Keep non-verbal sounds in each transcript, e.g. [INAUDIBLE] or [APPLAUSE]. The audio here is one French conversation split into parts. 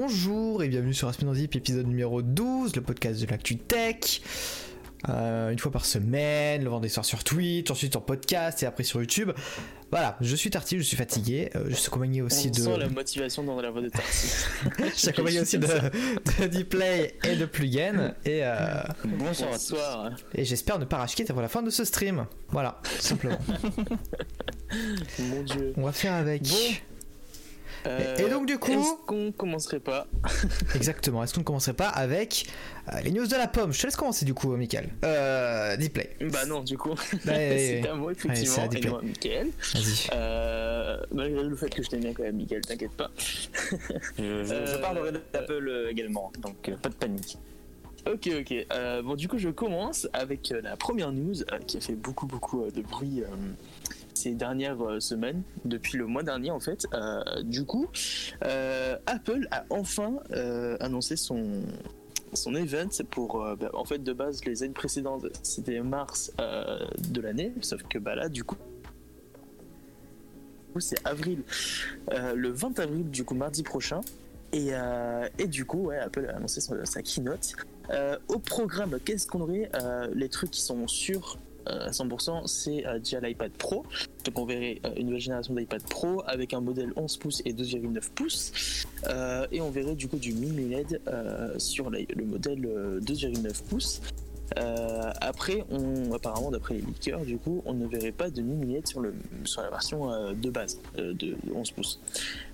Bonjour et bienvenue sur Aspinozip, épisode numéro 12, le podcast de l'actu tech. Euh, une fois par semaine, le vendredi soir sur Twitch, ensuite en podcast et après sur YouTube. Voilà, je suis Tarty, je suis fatigué. Euh, je suis accompagné aussi On de. sent la motivation dans la voix de Tarty. [LAUGHS] je suis accompagné aussi de, de Dplay et de Plugen. Et, euh, Bonsoir. Bonsoir. et j'espère ne pas racheter avant la fin de ce stream. Voilà, tout simplement. [LAUGHS] Mon dieu. On va faire avec. Bon. Euh, et donc, du coup- Est-ce qu'on commencerait pas [LAUGHS] Exactement. Est-ce qu'on ne commencerait pas avec euh, les news de la pomme? Je te laisse commencer du coup, Michael. Euh. Bah non, du coup. [LAUGHS] Ouais, c'est à moi, Ouais, c'est effectivement. à et Mickaël. Vas-y. Euh, malgré le fait que je t'aime bien quand même, Mickaël, t'inquiète pas. [LAUGHS] Je, je- je Euh, parlerai d'Apple également, donc euh, pas de panique. Ok, ok. Euh, bon, du coup, je commence avec euh, la première news euh, qui a fait beaucoup, beaucoup euh, de bruit euh, ces dernières euh, semaines, depuis le mois dernier en fait. Euh, du coup, euh, Apple a enfin annoncé son son event pour bah, en fait de base les années précédentes c'était mars de l'année sauf que bah là du coup c'est avril le 20 avril du coup mardi prochain et, et du coup ouais Apple a annoncé sa keynote au programme, qu'est-ce qu'on aurait Les trucs qui sont euh, à 100%, c'est euh, déjà l'iPad Pro. Donc on verrait euh, une nouvelle génération d'iPad Pro avec un modèle 11 pouces et 12,9 pouces. Euh, et on verrait du coup du mini LED euh, sur le modèle euh, 2,9 pouces. Euh, après, on, apparemment, d'après les leakers, du coup, on ne verrait pas de mini LED sur, le, sur la version euh, de base euh, de 11 pouces.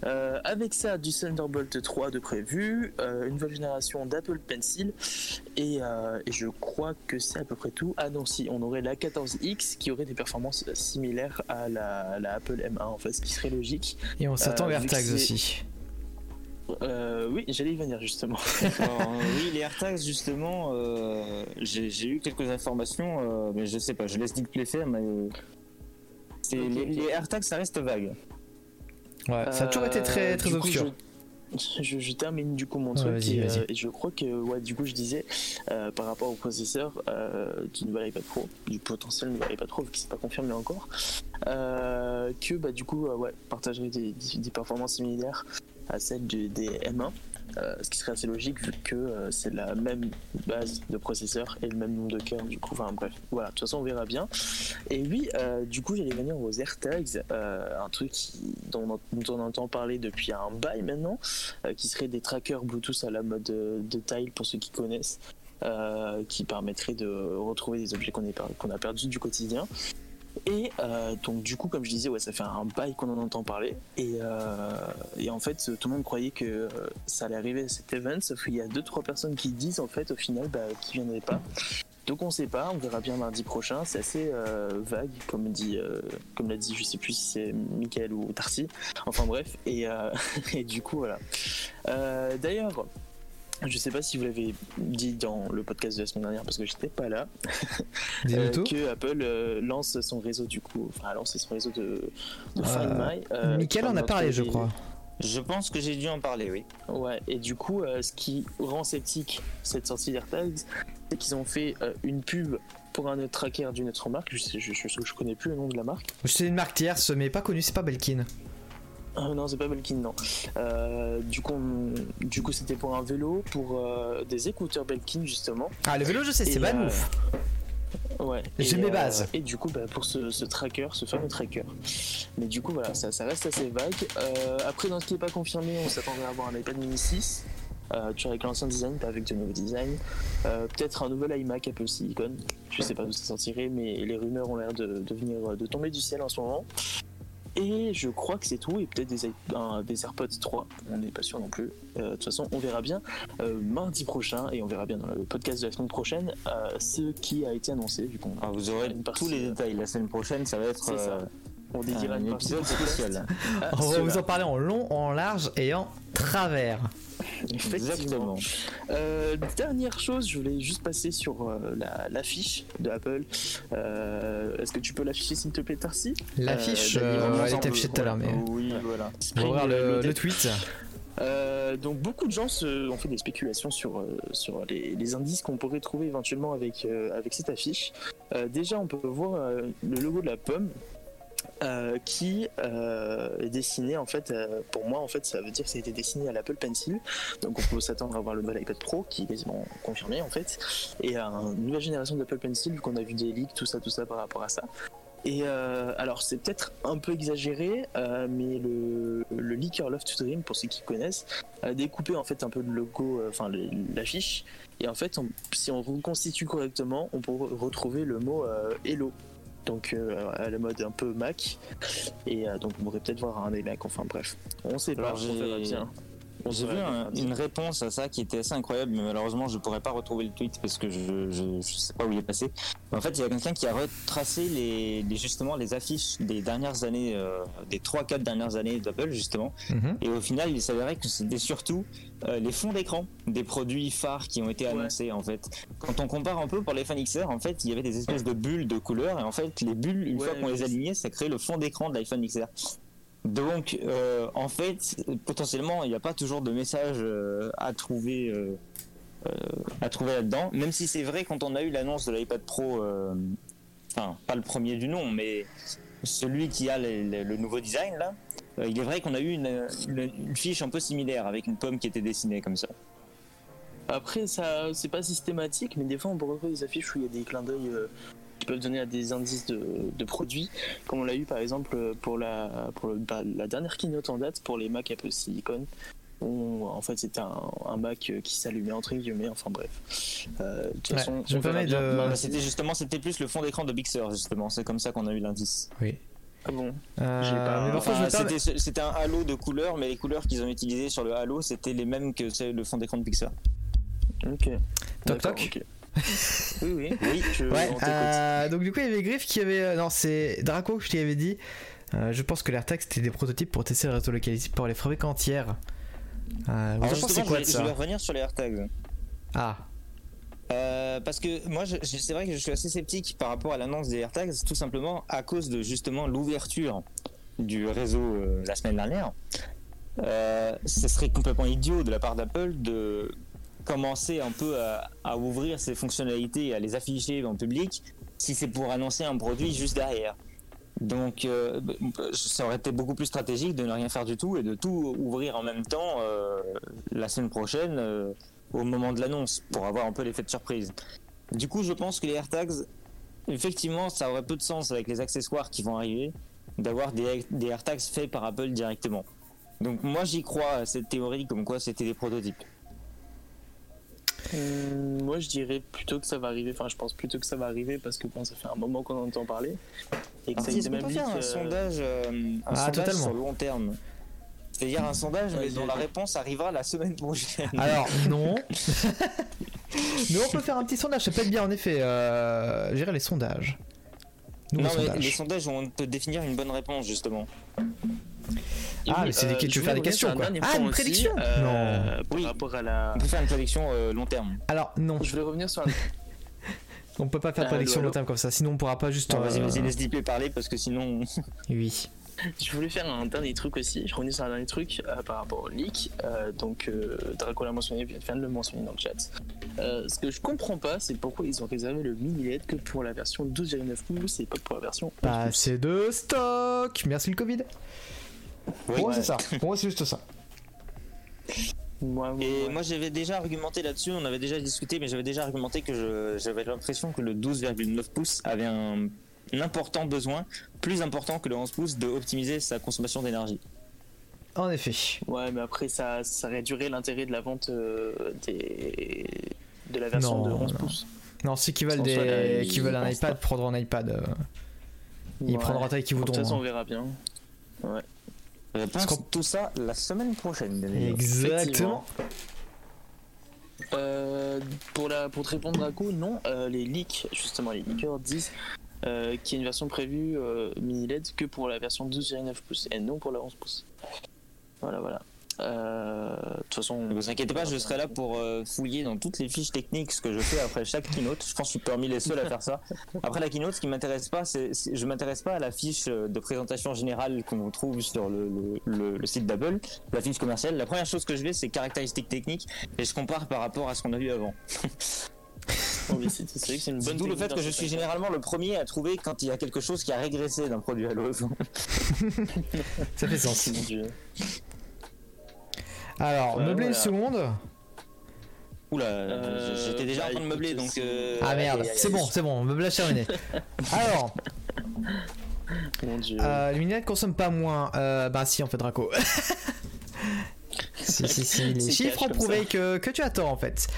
Avec ça, du Thunderbolt 3 de prévu, une nouvelle génération d'Apple Pencil, et, et je crois que c'est à peu près tout. Ah non, si, on aurait la 14X qui aurait des performances similaires à la, la Apple M1, en fait, ce qui serait logique. Et on s'attend vers Tags aussi. Euh, oui, j'allais y venir justement. [LAUGHS] Alors, oui, les AirTags, justement, euh, j'ai eu quelques informations, euh, mais je sais pas, je laisse Display faire, mais. les, les AirTags, ça reste vague. Ouais, ça a toujours été très, très obscur. Je, je- je termine du coup mon truc et, euh, je crois que ouais du coup je disais euh, par rapport au processeur euh, du nouvel iPad Pro du potentiel nouvel iPad Pro vu que c'est pas confirmé encore euh, que bah du coup euh, ouais partagerait des, des- des performances similaires à celles du- des M1 euh, ce qui serait assez logique vu que euh, c'est la même base de processeur et le même nombre de cœurs du coup enfin bref voilà de toute façon on verra bien et oui euh, du coup j'allais venir aux AirTags un truc dont, on- entend parler depuis un bail maintenant qui seraient des trackers Bluetooth à la mode de tile pour ceux qui connaissent, qui permettraient de retrouver des objets qu'on a perdus du quotidien. Et euh, donc du coup, comme je disais, ouais, ça fait un bail qu'on en entend parler. Et, euh, en fait, tout le monde croyait que euh, ça allait arriver à cet event, sauf qu'il y a deux trois personnes qui disent en fait au final bah, qu'ils viendraient pas. Donc on sait pas, on verra bien mardi prochain. C'est assez euh, vague, comme dit, euh, comme l'a dit, je sais plus si c'est Michael ou Tarsi. Enfin bref, et, euh, [LAUGHS] et du coup voilà. Euh, D'ailleurs, je sais pas si vous l'avez dit dans le podcast de la semaine dernière parce que j'étais pas là, euh, tout. que Apple euh, lance son réseau du coup, enfin a lancé son réseau de, de Euh, Find My. euh, Michael en a parlé, je crois. Je pense que j'ai dû en parler, oui. Ouais, et du coup, euh, ce qui rend sceptique cette sortie d'AirTags, c'est qu'ils ont fait euh, une pub pour un autre tracker d'une autre marque. Je, sais, je, je, je connais plus le nom de la marque. C'est une marque tierce, mais pas connue, c'est pas Belkin. Ah non, c'est pas Belkin, non. Euh, du coup, on- du coup, c'était pour un vélo, pour euh, des écouteurs Belkin justement. Ah, le vélo, je sais, c'est Et, Banouf. Ouais. J'ai mes euh, bases. et du coup, bah, pour ce, ce tracker, ce fameux tracker. Mais du coup, voilà, ça, ça reste assez vague. Euh, après, dans ce qui n'est pas confirmé, on s'attendrait à avoir un iPad mini 6. Euh, toujours avec l'ancien design, pas avec de nouveaux designs. Euh, Peut-être un nouvel iMac Apple Silicon. Je sais pas d'où ça sortirait, mais les rumeurs ont l'air de, de venir de tomber du ciel en ce moment. Et je crois que c'est tout, et peut-être des, des AirPods 3, on n'est pas sûr non plus. Euh, de toute façon, on verra bien euh, mardi prochain, et on verra bien dans le podcast de la semaine prochaine, euh, ce qui a été annoncé, vu Alors, vous aurez tous les détails. La semaine prochaine, ça va être ça. on dédiera un épisode spécial. On va cela. vous en parler en long, en large et en travers. Exactement. Euh, dernière chose, je voulais juste passer sur euh, la- l'affiche de Apple. Euh, Est-ce que tu peux l'afficher s'il te plaît, Tarsi L'affiche, Euh, euh, elle était affichée tout à l'heure, mais. Oui, voilà. On va voir le, le le tweet. Euh, donc beaucoup de gens se, ont fait des spéculations sur, euh, sur les, les indices qu'on pourrait trouver éventuellement avec, euh, avec cette affiche. Euh, déjà, on peut voir euh, le logo de la pomme euh, qui euh, est dessiné en fait euh, pour moi en fait ça veut dire que ça a été dessiné à l'Apple Pencil. Donc on peut s'attendre à voir le nouvel iPad Pro qui est quasiment confirmé en fait. Et à une nouvelle génération d'Apple Pencil vu qu'on a vu des leaks tout ça tout ça par rapport à ça. Et alors c'est peut-être un peu exagéré mais le, le leaker Love to Dream pour ceux qui connaissent a découpé en fait un peu le logo euh, enfin l'affiche. Et en fait si on reconstitue correctement on peut re- retrouver le mot Hello donc euh, à la mode un peu Mac. Et euh, donc on pourrait peut-être voir un des Mac enfin bref. On sait pas on verra bien J'ai vu un- une réponse à ça qui était assez incroyable, mais malheureusement je pourrais pas retrouver le tweet parce que je, je, je sais pas où il est passé. En fait, il y a quelqu'un qui a retracé les, les- justement les affiches des dernières années, euh, des 3-4 dernières années d'Apple justement. Mhm. Et au final, il s'avérait que c'était surtout euh, les fonds d'écran des produits phares qui ont été Ouais. annoncés en fait. Quand on compare un peu pour l'iPhone XR, en fait, il y avait des espèces de bulles de couleurs et en fait, les bulles, une Ouais, fois qu'on les alignait, ça crée le fond d'écran de l'iPhone XR. Donc, euh, en fait, potentiellement, il n'y a pas toujours de message euh, à trouver, euh, trouver là-dedans. Même si c'est vrai, quand on a eu l'annonce de l'iPad Pro, enfin, pas le premier du nom, mais celui qui a le, nouveau design là, il est vrai qu'on a eu une, fiche un peu similaire avec une pomme qui était dessinée comme ça. Après, ça, c'est pas systématique, mais des fois, on peut retrouver des affiches où il y a des clins d'œil qui peuvent donner à des indices de, de produits, comme on l'a eu par exemple pour la, pour le- bah, la dernière keynote en date pour les Mac Apple Silicon. Où, en fait, c'était un, un Mac euh, qui s'allumait entre guillemets. Enfin bref. Euh, de toute Ouais, façon, je de- c'était justement, c'était plus le fond d'écran de Big Sur justement. C'est comme ça qu'on a eu l'indice. Oui. ah bon? Euh, Enfin, c'était, un halo de couleurs, mais les couleurs qu'ils ont utilisées sur le halo, c'était les mêmes que le fond d'écran de Pixar. Ok. Toc toc. ok. [LAUGHS] oui, oui. Oui, Je, Ouais, euh, donc du coup il y avait Griff qui avait... euh, Non c'est Draco que je t'avais dit. Euh, je pense que l'AirTag c'était des prototypes pour tester le réseau localisé pour les fabricants tiers. Euh, Alors justement, quoi je, de vais- je ça revenir sur les AirTags. Ah, Euh, parce que moi, c'est vrai que je suis assez sceptique par rapport à l'annonce des AirTags, tout simplement à cause de justement l'ouverture du réseau la semaine dernière. Ce serait complètement idiot de la part d'Apple de commencer un peu à, ouvrir ses fonctionnalités et à les afficher en public si c'est pour annoncer un produit juste derrière. Donc, euh, ça aurait été beaucoup plus stratégique de ne rien faire du tout et de tout ouvrir en même temps euh, la semaine prochaine euh, au moment de l'annonce pour avoir un peu l'effet de surprise. Du coup, je pense que les AirTags, effectivement, ça aurait peu de sens avec les accessoires qui vont arriver d'avoir des, des AirTags faits par Apple directement. Donc moi j'y crois à cette théorie comme quoi c'était des prototypes. Hum, moi, je dirais plutôt que ça va arriver. Enfin, je pense plutôt que ça va arriver parce que bon, ça fait un moment qu'on en entend parler. Et que Alors, ça si, existe est-ce qu'on même peut faire un euh, sondage, euh, un Ah, sondage totalement. sur le long terme C'est-à-dire un sondage mais dont la réponse arrivera la semaine prochaine. [LAUGHS] alors non. [LAUGHS] mais on peut faire un petit sondage, ça peut être bien en effet. Euh, gérer les sondages. Non mais sondage. les sondages où on peut définir une bonne réponse justement. Et Ah, oui, mais c'est des euh, questions- tu je veux faire des questions, quoi. un Ah, une aussi, prédiction euh, Par Oui. rapport à la. On peut faire une prédiction euh, long terme. Alors non, Je voulais revenir sur un. [LAUGHS] on peut pas faire de Euh, prédiction long terme comme ça, sinon on pourra pas juste. Non, vas-y, vas-y, laisse DP parler parce que sinon. [LAUGHS] Oui. Je voulais faire un dernier truc aussi. Je revenais sur un dernier truc euh, par rapport au leak. Euh, donc, euh, Draco l'a mentionné, vient vient de le mentionner dans le chat. Euh, ce que je comprends pas, c'est pourquoi ils ont réservé le mini LED que pour la version 12,9 pouces et pas pour la version 11 Pas pouces. assez de stock. Merci le Covid. Pour moi c'est ça. Pour moi c'est juste ça. Et ouais. moi j'avais déjà argumenté là-dessus, on avait déjà discuté, mais j'avais déjà argumenté que j'avais l'impression que le 12,9 pouces avait un, un important besoin, plus important que le 11 pouces, de optimiser sa consommation d'énergie. En effet. Ouais, mais après, ça, ça réduirait l'intérêt de la vente euh, des... de la version Non, de 11 non. pouces. Non, ceux qui veulent, des... qui veulent un iPad prendront un iPad. euh, Ils Ouais. prendront la taille qu'ils De toute voudront. façon, on hein. verra bien. Réponse tout ça la semaine prochaine. bien. Exactement. Euh, pour, la, pour te répondre à coup, non, euh, les leaks, justement, les leakers disent euh, qu'il y a une version prévue euh, mini LED que pour la version 12,9 pouces et non pour la 11 pouces. Voilà, voilà. Euh, De toute façon, Ne vous inquiétez pas, je serai là pour euh, fouiller dans toutes les fiches techniques ce que je fais après chaque keynote. Je pense que je suis parmi les seuls à faire ça. Après la keynote, ce qui m'intéresse pas, c'est je m'intéresse pas à la fiche euh, de présentation générale qu'on trouve sur le, le- le- le site d'Apple, la fiche commerciale. La première chose que je vais, c'est caractéristiques techniques et je compare par rapport à ce qu'on a vu avant. [LAUGHS] Mais c'est une bonne d'où le fait que je suis généralement le premier à trouver quand il y a quelque chose qui a régressé d'un produit à l'autre. [LAUGHS] Ça fait sens. Alors, Ouais, meubler une seconde. Oula, Euh, j'étais déjà bah, en train de meubler donc. c'est- euh, Ah merde, c'est bon, c'est bon, meublage terminé. [LAUGHS] Alors, Mon Dieu. euh, les consomment pas moins. Euh, bah si, en fait, Draco. [LAUGHS] si, si, si, les C'est chiffres ont prouvé que, que tu as tort, en fait.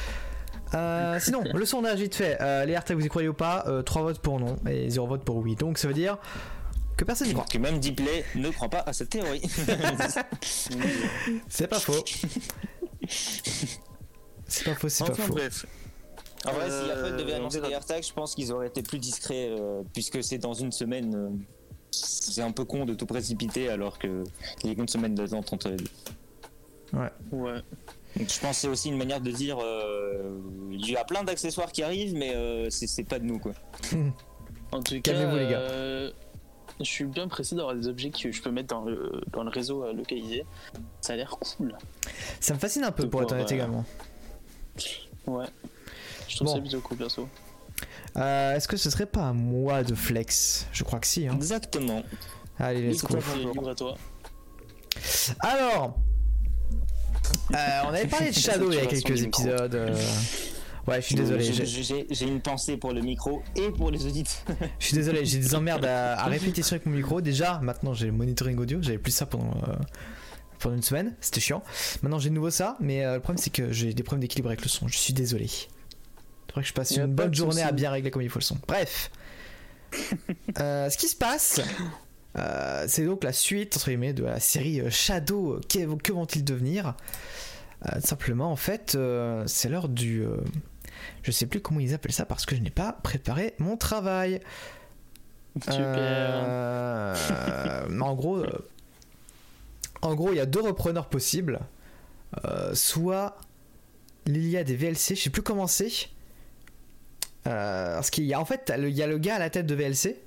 Euh, sinon, le sondage vite fait. Euh, les AirTags, vous y croyez ou pas 3 votes pour non et 0 vote pour oui. Donc ça veut dire que personne n'y croit. Que même Diplay ne croit pas à cette théorie. [LAUGHS] C'est pas faux. C'est pas faux, c'est pas faux. bref. En vrai, si Apple devait Euh, annoncer des AirTags, je pense qu'ils auraient été plus discrets, euh, puisque c'est dans une semaine. euh, c'est un peu con de tout précipiter alors que a qu'une semaine d'attente entre les deux. Ouais. Donc je pense que c'est aussi une manière de dire euh, il y a plein d'accessoires qui arrivent, mais euh, c'est c'est pas de nous quoi. [LAUGHS] En tout cas, Calmez-vous, les gars. Je suis bien pressé d'avoir des objets que je peux mettre dans le, dans le réseau euh, localisé. Ça a l'air cool. Ça me fascine un peu De pour être honnête euh, également. Ouais. Je trouve Bon. ça plutôt cool, perso. Euh, Est-ce que ce serait pas à moi de flex? Je crois que si. Hein. Exactement. Allez, let's go. Alors, euh, on avait parlé de [LAUGHS] Shadow il y a quelques épisodes. Ouais, je suis désolé. J'ai- une pensée pour le micro et pour les auditeurs. Je suis désolé, j'ai des emmerdes à, à [LAUGHS] répétition avec mon micro. Déjà, maintenant j'ai le monitoring audio. J'avais plus ça pendant, euh, pendant une semaine. C'était chiant. Maintenant j'ai de nouveau ça. Mais euh, le problème c'est que j'ai des problèmes d'équilibre avec le son. Je suis désolé. Il faudrait que je passe une pas bonne journée à bien régler comme il faut le son. Bref. [LAUGHS] Euh, ce qui se passe, euh, c'est donc la suite entre guillemets de la série Shadow. Que, que vont-ils devenir? Euh, Simplement, en fait, euh, c'est l'heure du. Je sais plus comment ils appellent ça parce que je n'ai pas préparé mon travail. Super. Euh, [LAUGHS] en gros, euh, en gros, il y a deux repreneurs possibles. Euh, soit l'Iliade et VLC, je sais plus comment c'est. Euh, parce qu'il y a en fait, le- il y a le gars à la tête de VLC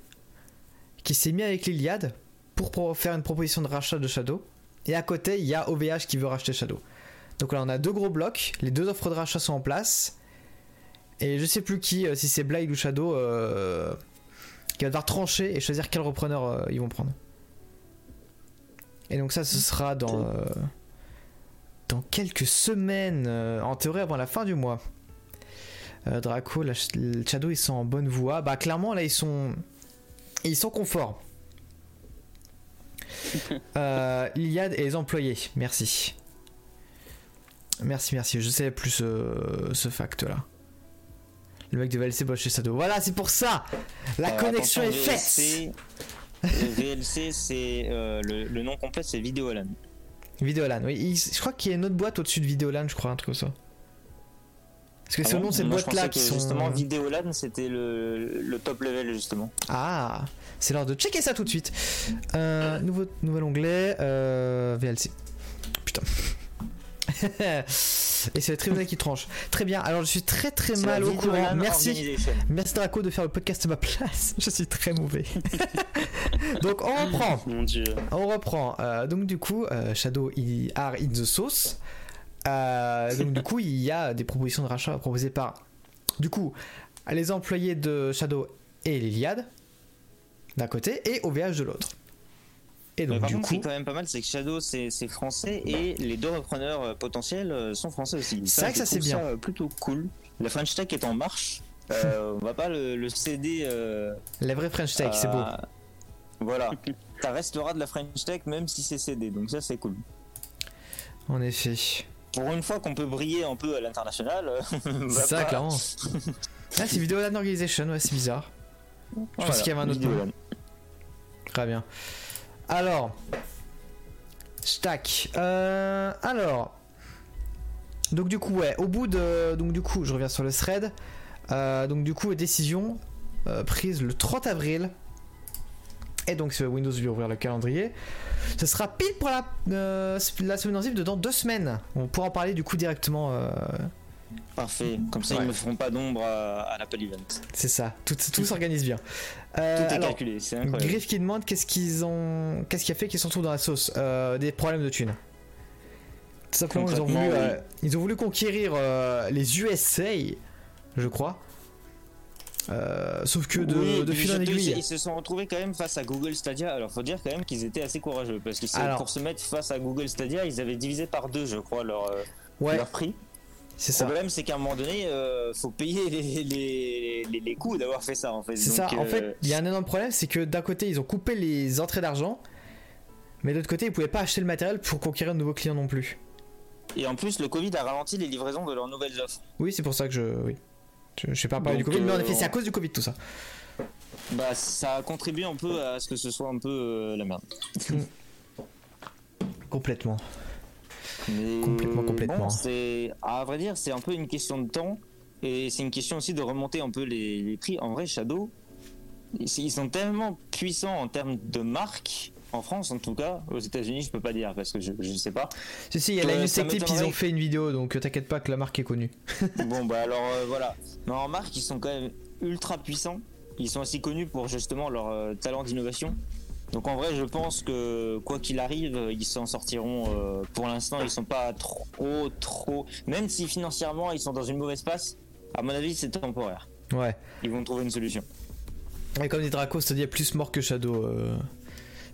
qui s'est mis avec l'Iliade pour faire une proposition de rachat de Shadow. Et à côté, il y a OVH qui veut racheter Shadow. Donc là, on a deux gros blocs. Les deux offres de rachat sont en place. Et je sais plus qui, euh, si c'est Blade ou Shadow, euh, qui va devoir trancher et choisir quel repreneur euh, ils vont prendre. Et donc ça, ce sera dans euh, dans quelques semaines, euh, en théorie avant la fin du mois. Euh, Draco, la- le Shadow, ils sont en bonne voie. Bah clairement là, ils sont ils sont confort. [LAUGHS] Euh, Iliad et les employés, merci. Merci, merci. Je savais plus ce, ce fact-là. Le mec de VLC bosse chez Shadow. Voilà, c'est pour ça La Euh, connexion est faite [LAUGHS] VLC, c'est euh, le, le nom complet, c'est Videolan. Vidéolan, oui. Il- je crois qu'il y a une autre boîte au-dessus de Vidéolan, je crois, un truc comme ça. Parce que Ah c'est le bon boîte-là pensais qui sont. Justement, Videolan, c'était le, le top level, justement. Ah C'est l'heure de checker ça tout de suite. Euh, nouveau, nouvel onglet, VLC. Putain. [LAUGHS] Et c'est le tribunal qui tranche. Très bien, alors je suis très très mal au courant. Merci. Merci Draco de faire le podcast à ma place. [LAUGHS] Je suis très mauvais. [LAUGHS] Donc on reprend. Mon dieu. On reprend. Euh, donc du coup, euh, Shadow il are in the sauce. Euh, donc du coup, il y a des propositions de rachat proposées par, du coup, les employés de Shadow et l'Iliade d'un côté et OVH de l'autre. Donc par du contre, ce qui coup, est quand même pas mal, c'est que Shadow, c'est français et les deux repreneurs euh, potentiels euh, sont français aussi. C'est vrai que ça, c'est bien. euh, plutôt cool. La French Tech est en marche. Euh, [LAUGHS] on va pas le, le céder. euh, la vraie French Tech, c'est beau. Voilà. Ça restera de la French Tech même si c'est cédé. Donc ça, c'est cool. En effet. Pour une fois qu'on peut briller un peu à l'international. [LAUGHS] C'est ça, pas- clairement. [LAUGHS] Ah, c'est Videoland Organization, ouais, c'est bizarre. Je pense qu'il y avait un autre nom. Très bien. Alors, stack. Euh, alors, donc du coup, ouais, au bout de, donc du coup, je reviens sur le thread. Euh, donc du coup, décision euh, prise le 30 avril. Et donc sur Windows lui ouvrir le calendrier. Ce sera pile pour la, semaine en zip deux semaines. On pourra en parler du coup directement. Parfait. Comme ça, Ouais. ils me feront pas d'ombre à, à l'Apple Event. c'est ça. Tout, tout s'organise bien. Euh, Tout est alors, calculé. C'est incroyable. Griff qui demande qu'est-ce qu'ils ont, qu'est-ce qui a fait qu'ils sont tous dans la sauce? Euh, Des problèmes de thunes. Tout simplement, ils ont voulu, euh, ils ont voulu conquérir les USA, je crois. Euh, sauf que de, Oui, de fil en aiguille. Ils se sont retrouvés quand même face à Google Stadia. Alors faut dire quand même qu'ils étaient assez courageux parce que Alors- pour se mettre face à Google Stadia, ils avaient divisé par deux, je crois, leur, Ouais, leur prix. C'est Le problème, c'est qu'à un moment donné, euh, faut payer les, les, les, les coûts d'avoir fait ça en fait. C'est ça. En euh, fait, il y a un énorme problème, c'est que d'un côté, ils ont coupé les entrées d'argent, mais de l'autre côté, ils pouvaient pas acheter le matériel pour conquérir de nouveaux clients non plus. Et en plus, le Covid a ralenti les livraisons de leurs nouvelles offres. Oui, c'est pour ça que je. Oui. Je, je sais pas parler du Covid, mais en euh, effet, c'est à cause du Covid tout ça. Bah, ça a contribué un peu à ce que ce soit un peu euh, la merde. Complètement. Mais Complètement, complètement. bon, c'est à vrai dire, c'est un peu une question de temps et c'est une question aussi de remonter un peu les, les prix. En vrai, Shadow, ils sont tellement puissants en termes de marque. En France, en tout cas, aux États-Unis, je peux pas dire parce que je, je sais pas. Si, si, il y a la Euh, ça Tech Tip, ils ont fait une vidéo, donc euh, t'inquiète pas que la marque est connue. [LAUGHS] bon, bah alors euh, voilà. Mais en marque, ils sont quand même ultra puissants. Ils sont aussi connus pour justement leur euh, talent d'innovation. Donc en vrai, je pense que quoi qu'il arrive, euh, ils s'en sortiront. euh, pour l'instant, ils sont pas trop, trop. Même si financièrement, ils sont dans une mauvaise passe. À mon avis, c'est temporaire. Ouais. Ils vont trouver une solution. Et comme dit Draco, est plus mort que Shadow. euh.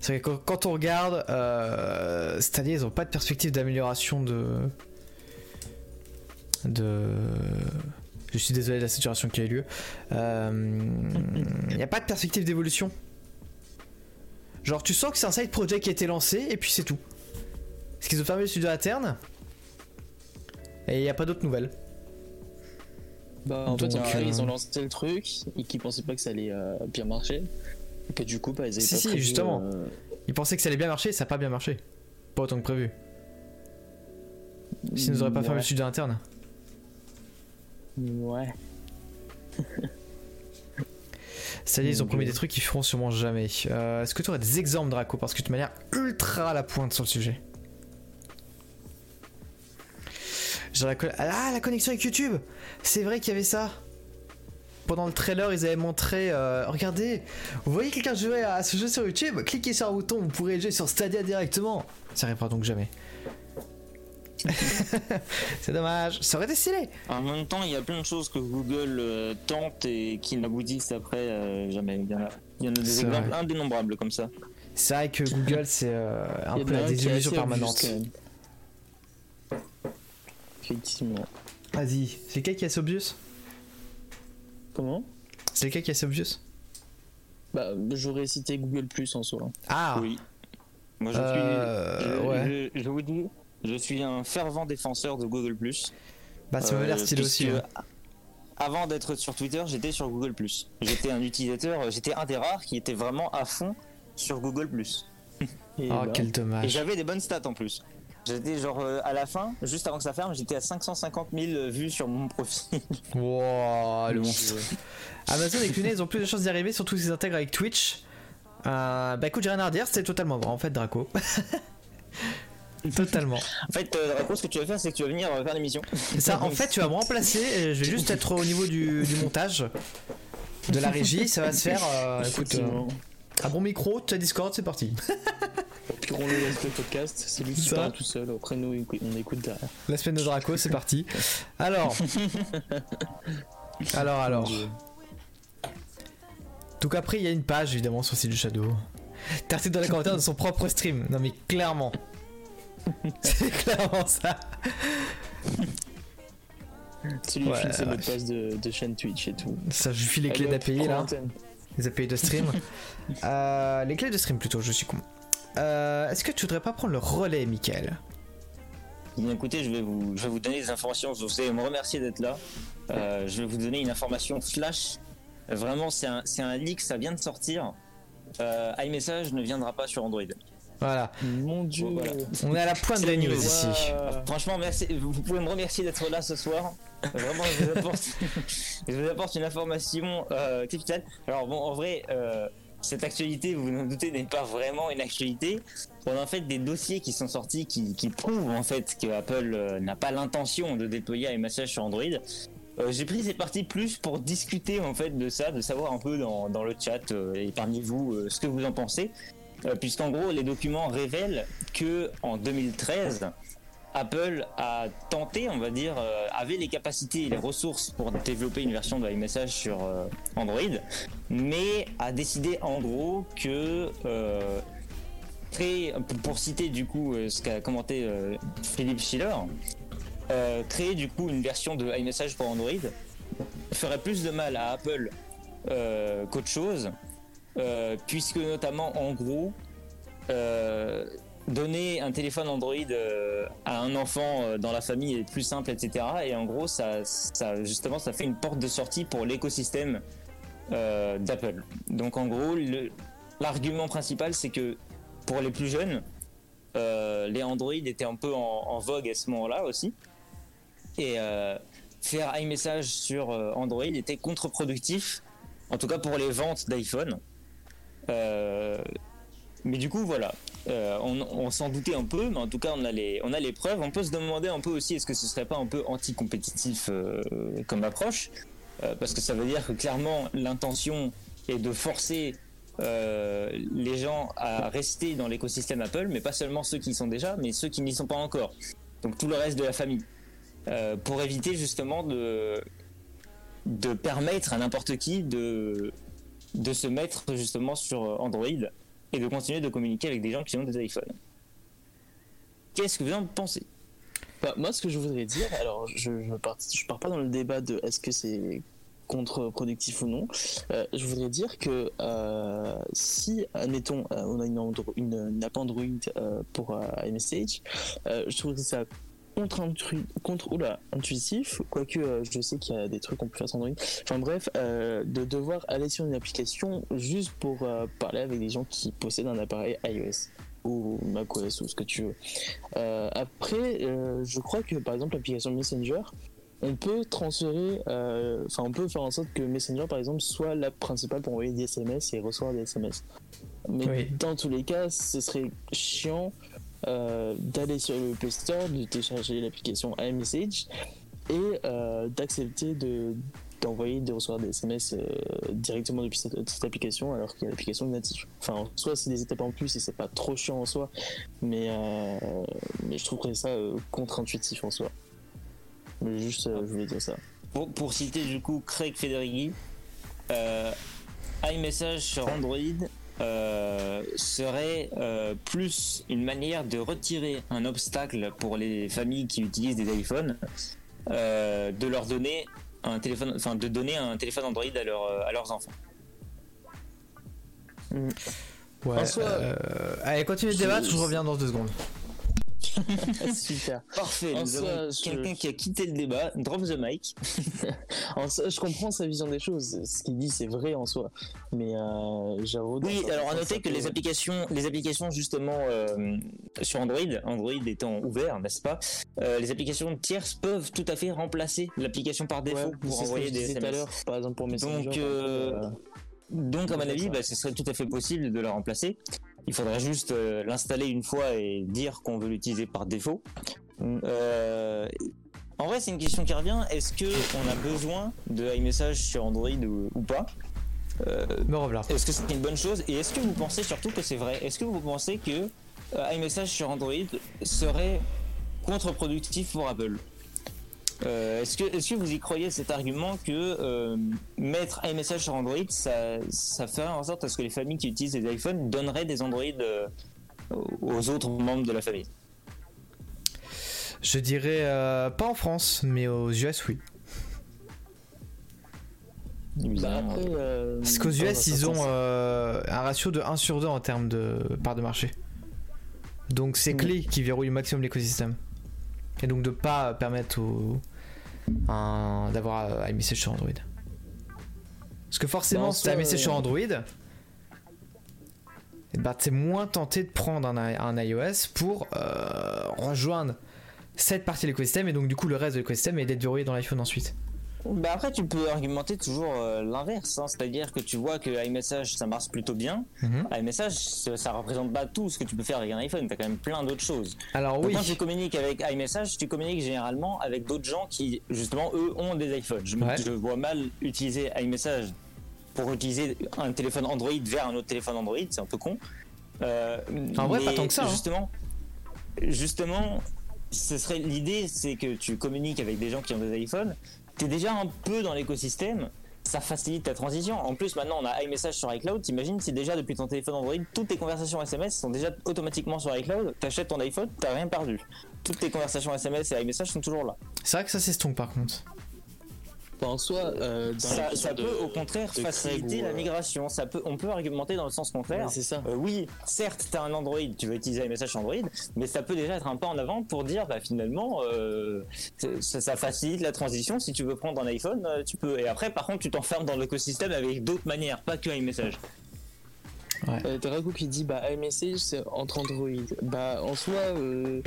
C'est vrai que quand, on regarde, euh, Stadia, ils ont pas de perspective d'amélioration de. de. Je suis désolé de la situation qui a eu lieu. Il n'y a pas de perspective d'évolution. Genre, tu sens que c'est un side project qui a été lancé et puis c'est tout. Parce qu'ils ont fermé le studio interne. Et il n'y a pas d'autres nouvelles. Bah, en fait, Donc, après, euh, ils ont lancé le truc et qu'ils pensaient pas que ça allait euh, bien marcher. Et que du coup, bah, ils avaient Si, pas si, prévu, justement. euh, Ils pensaient que ça allait bien marcher, ça n'a pas bien marché. Pas autant que prévu. S'ils nous auraient pas fermé le studio interne. Ouais. [LAUGHS] Est, ils ont promis des trucs qu'ils feront sûrement jamais. Euh, Est-ce que tu aurais des exemples, Draco Parce que tu l'air ultra à la pointe sur le sujet. Genre la Ah, la connexion avec YouTube C'est vrai qu'il y avait ça Pendant le trailer, ils avaient montré euh, Regardez, vous voyez quelqu'un jouer à ce jeu sur YouTube? Cliquez sur un bouton, vous pourrez jouer sur Stadia directement. Ça arrivera donc jamais. [LAUGHS] C'est dommage, ça aurait été stylé En même temps, il y a plein de choses que Google euh, tente et qui n'aboutissent après euh, jamais. Il y en a, il y en a des C'est exemples vrai. indénombrables comme ça. C'est vrai que Google, c'est euh, [LAUGHS] un peu a la désillusion permanente. Effectivement. Vas-y, c'est lequel qui est assez obvious? Comment? C'est lequel qui est assez obvious? Bah, j'aurais cité Google Plus en soi. Ah Oui. Moi, je suis. Je, ouais. je- je vous dis, je suis un fervent défenseur de Google Bah ça m'a l'air Euh, stylé aussi. hein. Avant d'être sur Twitter, j'étais sur Google J'étais un utilisateur, j'étais un des rares qui était vraiment à fond sur Google [LAUGHS] Et Oh bah, quel Et dommage. j'avais des bonnes stats en plus. J'étais genre euh, à la fin, juste avant que ça ferme, j'étais à 550 000 vues sur mon [LAUGHS] profil. Wow, le monstre. Amazon et [LAUGHS] Clunet, ils ont plus de chances d'y arriver, surtout s'ils intègrent avec Twitch. Euh, bah écoute, j'ai rien à redire, c'est totalement vrai en fait, Draco. Totalement. En fait, euh, Draco, ce que tu vas faire, c'est que tu vas venir euh, faire l'émission. C'est ça, en fait, tu vas me remplacer, et je vais juste être au niveau du, du montage, de la régie, ça va se faire. euh, [LAUGHS] écoute, euh, un bon micro, tu as Discord, c'est parti. [LAUGHS] Puis on le laisse le podcast, c'est lui qui Ça. parle tout seul. Après, nous, on écoute derrière. La semaine de Draco, c'est parti. Alors. [LAUGHS] Alors, alors. Donc après, il y a une page évidemment sur le site du Shadow. T'as dans les commentaires de son propre stream. Non mais clairement. [LAUGHS] C'est clairement ça. C'est lui qui Ouais, file ses mots de passe de, de chaîne Twitch et tout. Ça, je file les clés d'API là. Les API de stream. [LAUGHS] Euh, les clés de stream plutôt, je suis con. Euh, Est-ce que tu voudrais pas prendre le relais, Michael? Bien, écoutez, je vais, vous, je vais vous donner des informations. Vous allez me remercier d'être là. Euh, je vais vous donner une information flash. Vraiment, c'est un, un leak, ça vient de sortir. Euh, iMessage ne viendra pas sur Android. Voilà. Mon dieu. Voilà. On est à la pointe des la news ici. Ouah. Franchement, merci. Vous vous pouvez me remercier d'être là ce soir. Vraiment, je vous apporte, [LAUGHS] je vous apporte une information euh, capitale. Alors bon, en vrai, euh, cette actualité, vous vous en doutez, n'est pas vraiment une actualité. On a en fait des dossiers qui sont sortis qui, qui prouvent en fait que Apple euh, n'a pas l'intention de déployer un message sur Android. Euh, J'ai pris ces parties plus pour discuter en fait de ça, de savoir un peu dans, dans le chat euh, et parmi vous euh, ce que vous en pensez. Euh, Puisqu'en gros, les documents révèlent que en 2013, Apple a tenté, on va dire, euh, avait les capacités et les ressources pour développer une version de iMessage sur euh, Android, mais a décidé en gros que pour citer du coup ce qu'a commenté Philippe Schiller, créer du coup une version de iMessage pour Android ferait plus de mal à Apple qu'autre chose, euh, puisque notamment en gros, euh, donner un téléphone Android euh, à un enfant dans la famille est plus simple, etc. Et en gros, ça, ça justement, ça fait une porte de sortie pour l'écosystème d'Apple. Donc en gros, l'argument principal, c'est que pour les plus jeunes, les Android étaient un peu en, en vogue à ce moment-là aussi. Et faire iMessage sur Android était contre-productif, en tout cas pour les ventes d'iPhone. Euh, mais du coup, voilà. Euh, on s'en doutait un peu, mais en tout cas, on a, les, preuves. On peut se demander un peu aussi est-ce que ce serait pas un peu anti-compétitif euh, comme approche? Parce que ça veut dire que clairement, l'intention est de forcer les gens à rester dans l'écosystème Apple, mais pas seulement ceux qui y sont déjà, mais ceux qui n'y sont pas encore. Donc tout le reste de la famille. Pour éviter justement de permettre à n'importe qui de, de se mettre justement sur Android et de continuer de communiquer avec des gens qui ont des iPhones. Qu'est-ce que vous en pensez? Bah, moi, ce que je voudrais dire, alors je ne pars, je pars pas dans le débat de est-ce que c'est contre-productif ou non. Euh, je voudrais dire que euh, si, admettons, euh, on a une, une, app Android euh, pour euh, euh, je trouverais ça contre-intu- contre, oula, intuitif, quoique euh, je sais qu'il y a des trucs qu'on peut faire sur Android. Enfin bref, euh, de devoir aller sur une application juste pour euh, parler avec des gens qui possèdent un appareil iOS ou macOS ou ce que tu veux. Euh, après, je crois que par exemple l'application Messenger, on peut transférer, enfin on peut faire en sorte que Messenger par exemple soit l'app principale pour envoyer des SMS et recevoir des SMS. Mais Oui. dans tous les cas, ce serait chiant euh, d'aller sur le Play Store, de télécharger l'application iMessage et euh, d'accepter de d'envoyer, de recevoir des SMS euh, directement depuis cette, application alors qu'il y a l'application native. Enfin, en soi, c'est des étapes en plus et c'est pas trop chiant en soi, mais, mais je trouverais ça contre-intuitif en soi. Mais juste, je voulais dire ça. pour, citer du coup Craig Federighi, iMessage sur Android euh, serait euh, plus une manière de retirer un obstacle pour les familles qui utilisent des iPhones, euh, de leur donner un téléphone, enfin de donner un téléphone Android à, leur, à leurs enfants. Ouais. En soi- euh, Allez, continue le débat, je reviens dans deux secondes. [LAUGHS] Super. Parfait, En nous soi, avons je- quelqu'un qui a quitté le débat, drop the mic. [LAUGHS] En soi, je comprends sa vision des choses. Ce qu'il dit, c'est vrai en soi. Mais euh, j'avoue. Oui, alors à noter que les applications, les applications justement euh, sur Android, Android étant ouvert, n'est-ce pas, euh, les applications tierces peuvent tout à fait remplacer l'application par défaut Ouais, pour envoyer des disais tout à SMS. l'heure, par exemple pour Messenger. Donc, euh, Donc à mon avis, bah, ce serait tout à fait possible de la remplacer. Il faudrait juste euh, l'installer une fois et dire qu'on veut l'utiliser par défaut. Euh, en vrai, c'est une question qui revient. Est-ce que on a besoin de iMessage sur Android ou, ou pas? Euh, est-ce que c'est une bonne chose? Et est-ce que vous pensez surtout que c'est vrai? Est-ce que vous pensez que euh, iMessage sur Android serait contre-productif pour Apple? Euh, Est-ce que, est que vous y croyez cet argument que euh, mettre iMessage sur Android, ça, ça ferait en sorte à ce que les familles qui utilisent des iPhones donneraient des Android euh, aux autres membres de la famille? Je dirais euh, pas en France, mais aux US, oui. Bah, Parce qu'aux un US, ils ont euh, un ratio de 1 sur 2 en termes de part de marché. Donc c'est Mm. clé qui verrouille au maximum l'écosystème. Et donc de pas permettre au, d'avoir euh, iMessage sur Android. Parce que forcément, Bah, si t'as iMessage euh, sur Android, eh ben, t'es moins tenté de prendre un iOS pour euh, rejoindre cette partie de l'écosystème et donc du coup le reste de l'écosystème et d'être verrouillé dans l'iPhone ensuite. Bah après, tu peux argumenter toujours euh, l'inverse, hein. c'est-à-dire que tu vois que iMessage ça marche plutôt bien. Mhm. iMessage ça, ça représente pas tout ce que tu peux faire avec un iPhone, t'as quand même plein d'autres choses. Alors Donc, oui, Quand tu communiques avec iMessage, tu communiques généralement avec d'autres gens qui, justement, eux ont des iPhones. Je, me- Ouais. je vois mal utiliser iMessage pour utiliser un téléphone Android vers un autre téléphone Android, c'est un peu con. Euh, En vrai, pas tant que ça, hein. Justement, justement ce serait l'idée, c'est que tu communiques avec des gens qui ont des iPhones. Tu es déjà un peu dans l'écosystème. Ça facilite ta transition. En plus, maintenant, on a iMessage sur iCloud. T'imagines si déjà depuis ton téléphone Android, toutes tes conversations SMS sont déjà automatiquement sur iCloud? T'achètes ton iPhone, t'as rien perdu. Toutes tes conversations SMS et iMessage sont toujours là. C'est vrai que ça s'estompe par contre. En soi, euh, dans Ça, peut de- au contraire faciliter ou, la euh, migration. Ça peut, on peut argumenter dans le sens contraire. Ouais, c'est ça. Euh, oui, certes, tu as un Android, tu veux utiliser iMessage sur Android, mais ça peut déjà être un pas en avant pour dire, bah, finalement, euh, ça, ça facilite la transition. Si tu veux prendre un iPhone, euh, tu peux. Et après, par contre, tu t'enfermes dans l'écosystème avec d'autres manières, pas que iMessage. Euh, T'as Raku qui dit bah iMessage c'est entre Android. Bah en soi. Euh,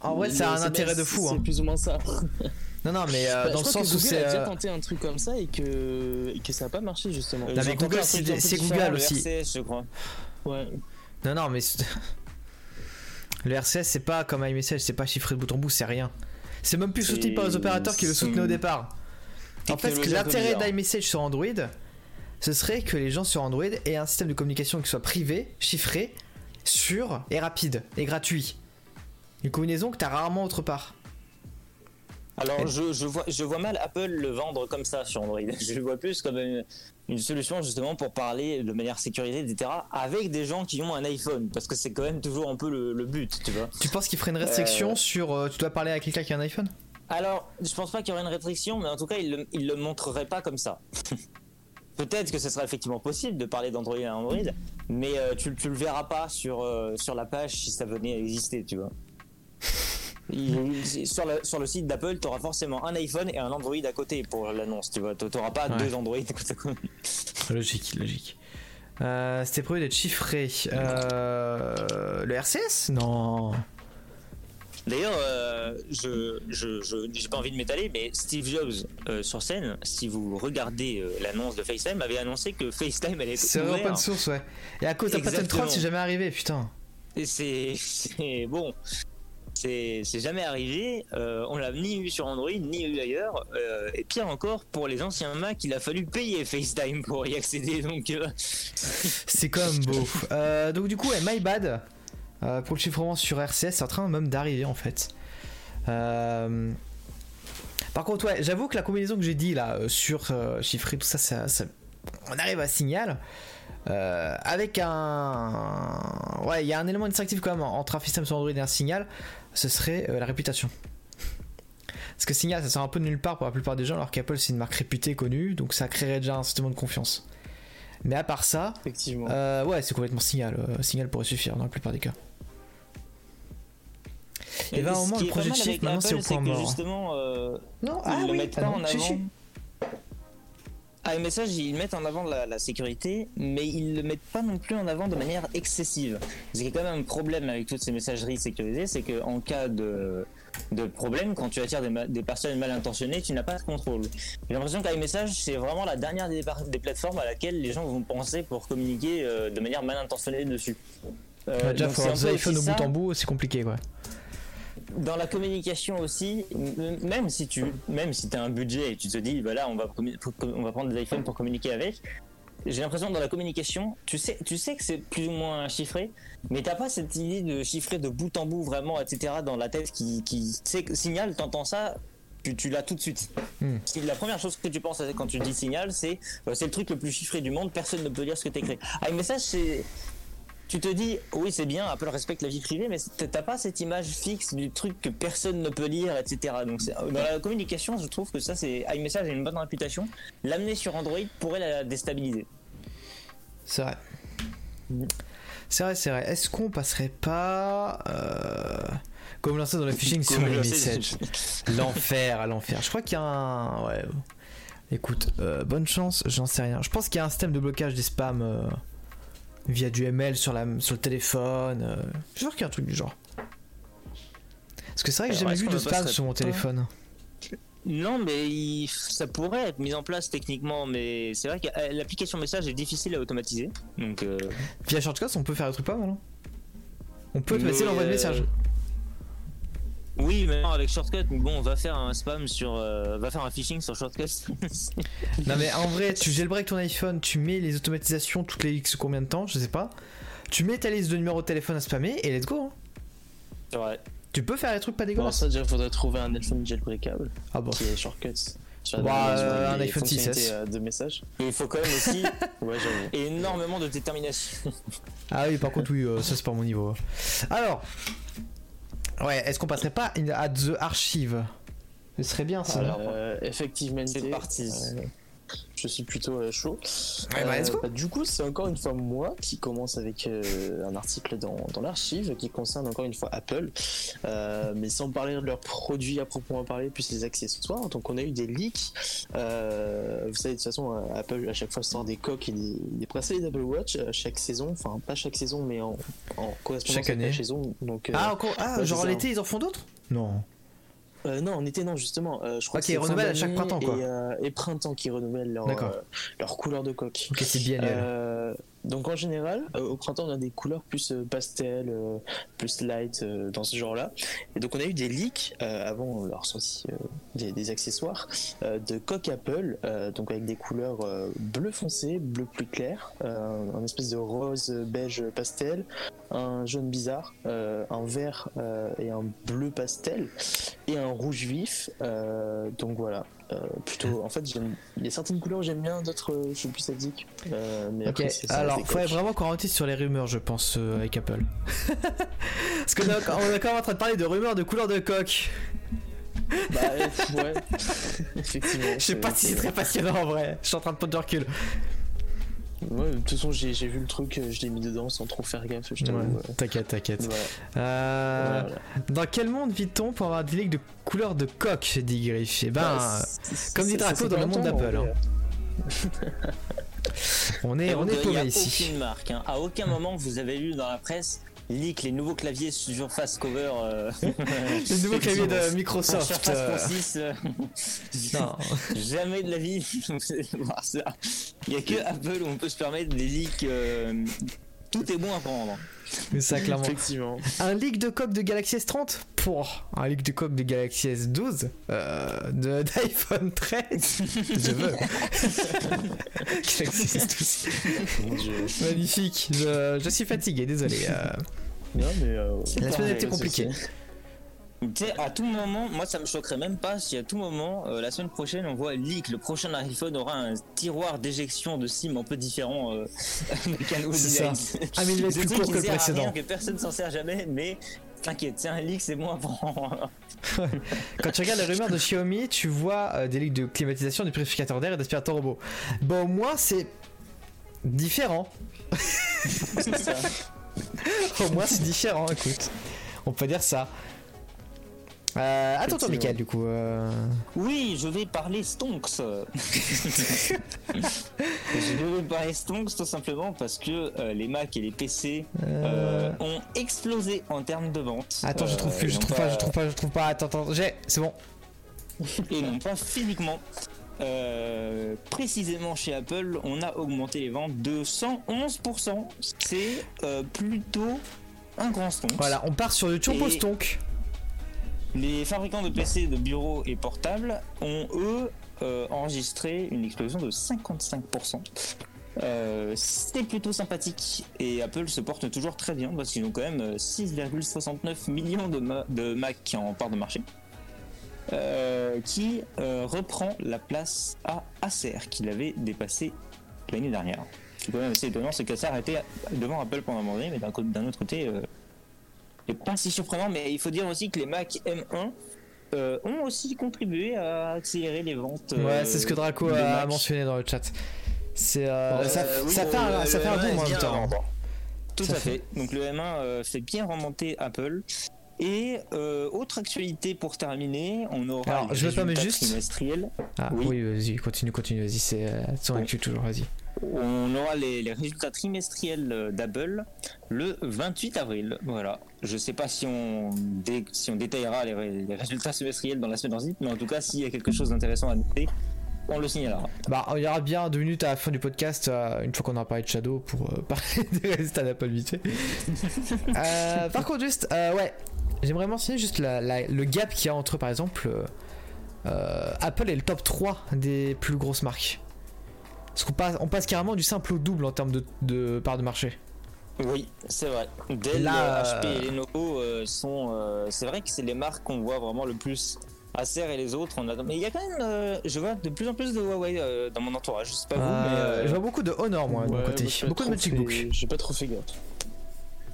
En vrai, ça a un intérêt de fou. C'est hein. plus ou moins ça. [LAUGHS] Non, non, mais euh, dans je le crois sens que où Google c'est. a déjà euh, tenté un truc comme ça et que, et que ça a pas marché justement. Euh, mais Google, c'est- Google le aussi. RCS, je crois. Ouais. Non, non, mais. Le RCS, c'est pas comme iMessage, c'est pas chiffré de bout en bout, c'est rien. C'est même plus soutenu par les opérateurs qui le soutenaient au départ. En fait, l'intérêt d'iMessage sur Android, ce serait que les gens sur Android aient un système de communication qui soit privé, chiffré, sûr et rapide et gratuit. Une combinaison que t'as rarement autre part. Alors, je, je vois, je vois mal Apple le vendre comme ça sur Android. [LAUGHS] Je le vois plus comme une, une solution justement pour parler de manière sécurisée, etc. avec des gens qui ont un iPhone. Parce que c'est quand même toujours un peu le, le but, tu vois. Tu penses qu'il ferait une restriction Euh. sur euh, tu dois parler à quelqu'un qui a un iPhone? Alors, je pense pas qu'il y aurait une restriction, mais en tout cas, il le, il le montrerait pas comme ça. [LAUGHS] Peut-être que ce sera effectivement possible de parler d'Android à Android, mais euh, tu, tu le verras pas sur, sur la page si ça venait à exister, tu vois. [LAUGHS] Il- sur, le, sur le site d'Apple, tu auras forcément un iPhone et un Android à côté pour l'annonce, tu vois. Tu n'auras pas Ouais. deux Android. [LAUGHS] Logique, logique. Euh, C'était prévu d'être chiffré. Euh, le RCS Non. D'ailleurs, euh, je j'ai pas envie de m'étaler, mais Steve Jobs euh, sur scène, si vous regardez euh, l'annonce de FaceTime, avait annoncé que FaceTime allait être C'est open source, ouais. Et à cause de Patent Exactement. Troll, c'est jamais arrivé, putain. [LAUGHS] C'est- bon. C'est jamais arrivé. Euh, on l'a ni eu sur Android, ni eu ailleurs. Euh, et pire encore, pour les anciens Mac, il a fallu payer FaceTime pour y accéder. Donc, euh, [LAUGHS] C'est quand même beau. Donc du coup, ouais, my bad. Pour le chiffrement sur RCS, c'est en train même d'arriver en fait. Par contre, ouais, j'avoue que la combinaison que j'ai dit là sur chiffrer tout ça, ça, on arrive à signal. Avec un, ouais, il y a un élément distinctif quand même entre un système sur Android et un signal, ce serait euh, la réputation. Parce que signal, ça sort un peu de nulle part pour la plupart des gens, alors qu'Apple c'est une marque réputée, connue, donc ça créerait déjà un système de confiance. Mais à part ça, Effectivement. euh, ouais, c'est complètement signal. euh, signal pourrait suffire dans la plupart des cas. Avait un ce moment, le projet de avec maintenant c'est au point mort. justement, euh, Non, ils le pas en chichi. avant. Ah, message, ils mettent en avant la, la sécurité, mais ils le mettent pas non plus en avant de manière excessive. Ce qui est quand même un problème avec toutes ces messageries sécurisées, c'est qu'en cas de, de problème, quand tu attires des, personnes mal intentionnées, tu n'as pas de contrôle. J'ai l'impression qu'iMessage, c'est vraiment la dernière des, des plateformes à laquelle les gens vont penser pour communiquer euh, de manière mal intentionnée dessus. Euh, Ouais, déjà, peu iPhones au bout en bout, c'est compliqué quoi. Dans la communication aussi, même si tu même si as un budget et tu te dis voilà on va on prendre des iPhones pour communiquer avec, j'ai l'impression que dans la communication, tu sais tu sais que c'est plus ou moins chiffré, mais t'as pas cette idée de chiffrer de bout en bout vraiment etc dans la tête qui qui sait que signal t'entends ça tu, tu l'as tout de suite. Hmm. La première chose que tu penses quand tu dis signal, c'est euh, c'est le truc le plus chiffré du monde, personne ne peut lire ce que t'écris. Ah, un message, c'est tu te dis oui c'est bien Apple respecte la vie privée mais t'as pas cette image fixe du truc que personne ne peut lire etc donc c'est- dans la communication je trouve que ça c'est iMessage a une bonne réputation l'amener sur Android pourrait la déstabiliser C'est vrai. Mhm. C'est vrai, c'est vrai. Est-ce qu'on passerait pas euh, comme lancer dans le phishing sur messages [LAUGHS] L'enfer, à l'enfer. Je crois qu'il y a un. Ouais. Écoute, euh, bonne chance, j'en sais rien. Je pense qu'il y a un système de blocage des spams euh, via du ML sur, la, sur le téléphone. euh. Je suis sûr qu'il y a un truc du genre. Parce que c'est vrai que j'ai jamais vu de spam sur mon téléphone. non mais il- ça pourrait être mis en place techniquement mais c'est vrai que euh, l'application message est difficile à automatiser donc euh, Via Shortcuts, on peut faire des trucs pas mal. hein. On peut Mais, automatiser l'envoi de euh, messages. Oui mais non, avec Shortcut bon on va faire un spam sur euh, va faire un phishing sur Shortcut [LAUGHS] Non mais en vrai, tu jailbreak ton iPhone, tu mets les automatisations toutes les X combien de temps, je sais pas. Tu mets ta liste de numéros de téléphone à spammer et let's go. hein. vrai Tu peux faire des trucs pas Pour dégueulasses ça, déjà, faudrait trouver un iPhone jailbreakable Ah bon. qui est shortcuts. Sur Bah, euh, un iPhone 6S. fonctionnalités, euh, de messages. Et il faut quand même aussi [LAUGHS] Ouais, énormément de détermination. Ah oui, par contre, oui, euh, ça c'est pas mon niveau. Alors, ouais, est-ce qu'on passerait pas à The Archive Ce serait bien ça. Alors, Euh, effectivement, C'est parti. Je suis plutôt euh, chaud. Ouais, bah, go. bah, du coup, c'est encore une fois moi qui commence avec euh, un article dans, dans l'archive qui concerne encore une fois Apple, Euh, mais sans parler de leurs produits à proprement parler, plus les accessoires. Donc, on a eu des leaks. Euh, vous savez, de toute façon, euh, Apple à chaque fois sort des coques et des, des bracelets d'Apple Watch euh, chaque saison. Enfin, pas chaque saison, mais en, en correspondance Chaque année. saison. Donc, euh, Ah, encore, ah ouais, genre l'été ils en font d'autres? Non. Euh, non, en été, non, justement. Euh, je crois que renouvellent à chaque printemps, quoi. Et, euh, et printemps qui renouvellent leur, euh, leur couleur de coque. Ok, c'est bien. Donc en général, euh, au printemps, on a des couleurs plus euh, pastel, euh, plus light, dans ce genre-là. Et donc on a eu des leaks avant leur sortie des, des accessoires de coque Apple, donc avec des couleurs bleu foncé, bleu plus clair, un espèce de rose beige pastel, un jaune bizarre, un vert et un bleu pastel et un rouge vif. donc voilà. Euh, plutôt, en fait, j'aime- il y a certaines couleurs j'aime bien, d'autres euh, je suis plus sadique. Euh, mais Ok, après, c'est- ça alors faudrait vraiment qu'on ralentisse sur les rumeurs, je pense, euh, avec Apple. [LAUGHS] Parce que là, on est quand même en train de parler de rumeurs de couleur de coque. Bah, ouais, [LAUGHS] effectivement. Je sais pas si c'est très passionnant en vrai. Je suis en train de prendre du recul. Ouais, de toute façon, j'ai j'ai vu le truc, euh, je l'ai mis dedans sans trop faire gaffe, je. Ouais, euh, T'inquiète, t'inquiète. voilà. Euh, Voilà. Dans quel monde vit-on pour avoir des ligues de couleur de coque chez dit Griff Eh ben, Bah, c'est- comme dit Draco dans le monde d'Apple, hein. vrai. [LAUGHS] on est, Et on est paumé a ici. aucune marque. hein. À aucun moment vous avez lu dans la presse leak les nouveaux claviers Surface Cover. Euh, Le nouveau [LAUGHS] clavier de Microsoft. Surface euh, Pro 6. euh, Non. [LAUGHS] Jamais de la vie. [LAUGHS] voir ça. Il n'y a que Apple où on peut se permettre des leaks. euh, tout est bon à prendre. Mais ça, clairement. Effectivement. Un leak de coque de Galaxy S30 pour un leak de coque de Galaxy S12 euh, de- [LAUGHS] d'iPhone 13. Je veux. [LAUGHS] Galaxy S12. Mon Dieu. Magnifique. Je, je suis fatigué, désolé. euh, Non, mais. euh, la semaine a été compliquée. Tu sais, à tout moment, moi ça me choquerait même pas si à tout moment, euh, la semaine prochaine, on voit leak, le prochain iPhone aura un tiroir d'éjection de SIM un peu différent euh, [LAUGHS] C'est ça. [LAUGHS] Ah, mais il va plus court que le précédent. rien, que personne s'en sert jamais, mais t'inquiète, c'est un leak, c'est bon à [LAUGHS] prendre. Quand tu regardes les rumeurs de Xiaomi, tu vois euh, des leaks de climatisation, de purificateur d'air et d'aspirateur robot. Bon, au moins, c'est différent. Au moins, c'est différent, écoute. On peut dire ça. Euh, attends, toi. Michael, du coup. euh, Oui, je vais parler Stonks. [LAUGHS] je vais parler Stonks tout simplement parce que euh, les Mac et les PC euh, euh, ont explosé en termes de vente. Attends, je trouve Euh, plus, je trouve pas, je trouve pas, je trouve pas. Attends, attends, j'ai, c'est bon. [LAUGHS] et non pas physiquement. Euh, précisément chez Apple, on a augmenté les ventes de 111%. C'est euh, plutôt un grand stonk. Voilà, on part sur le turbo Et- stonk. Les fabricants de PC, de bureaux et portables ont eux euh, enregistré une explosion de 55%. Euh, c'est plutôt sympathique et Apple se porte toujours très bien parce qu'ils ont quand même euh, 6,69 millions de, ma- de Mac en part de marché. Euh, qui euh, reprend la place à Acer qu'il avait dépassé l'année dernière. C'est quand même assez étonnant, c'est qu'Acer a été devant Apple pendant un moment donné, mais d'un autre côté, c'est pas si surprenant. Mais il faut dire aussi que les Mac M1 euh, ont aussi contribué à accélérer les ventes. Ouais, euh, c'est ce que Draco a Mac. mentionné dans le chat. C'est, euh, Euh, ça, oui, ça fait, un, le- ça fait un M1 boom est en même temps. Tout Ça à fait- fait. Donc le M1 euh, fait bien remonter Apple. Et euh, autre actualité pour terminer, on aura Alors, je me permets résultats juste-. Ah Oui. oui, vas-y, continue, continue, vas-y, c'est euh, son Bon. actu toujours, vas-y. On aura les, les résultats trimestriels euh, d'Apple le 28 avril. Voilà. Je sais pas si on, dé- si on détaillera les, ré- les résultats semestriels dans la semaine en zip, mais en tout cas, s'il y a quelque chose d'intéressant à noter, on le signalera. Bah, il y aura bien deux minutes à la fin du podcast, euh, une fois qu'on aura parlé de Shadow, pour euh, [LAUGHS] parler des résultats d'Apple vite. [LAUGHS] Euh, par contre, juste, ouais, j'aimerais mentionner juste la- la- le gap qu'il y a entre, par exemple, Apple et le top 3 des plus grosses marques. Parce qu'on passe, on passe carrément du simple au double en termes de, de part de marché. Oui, c'est vrai. Dell, Là, euh, HP euh, et Lenovo euh, sont. euh, c'est vrai que c'est les marques qu'on voit vraiment le plus. Acer et les autres, on a. Mais il y a quand même, euh, je vois de plus en plus de Huawei euh, dans mon entourage. Je sais pas vous, mais Euh, euh, Je vois beaucoup de Honor, moi, de mon côté. Beaucoup de Magic fait- Book. J'ai pas trop fait gaffe.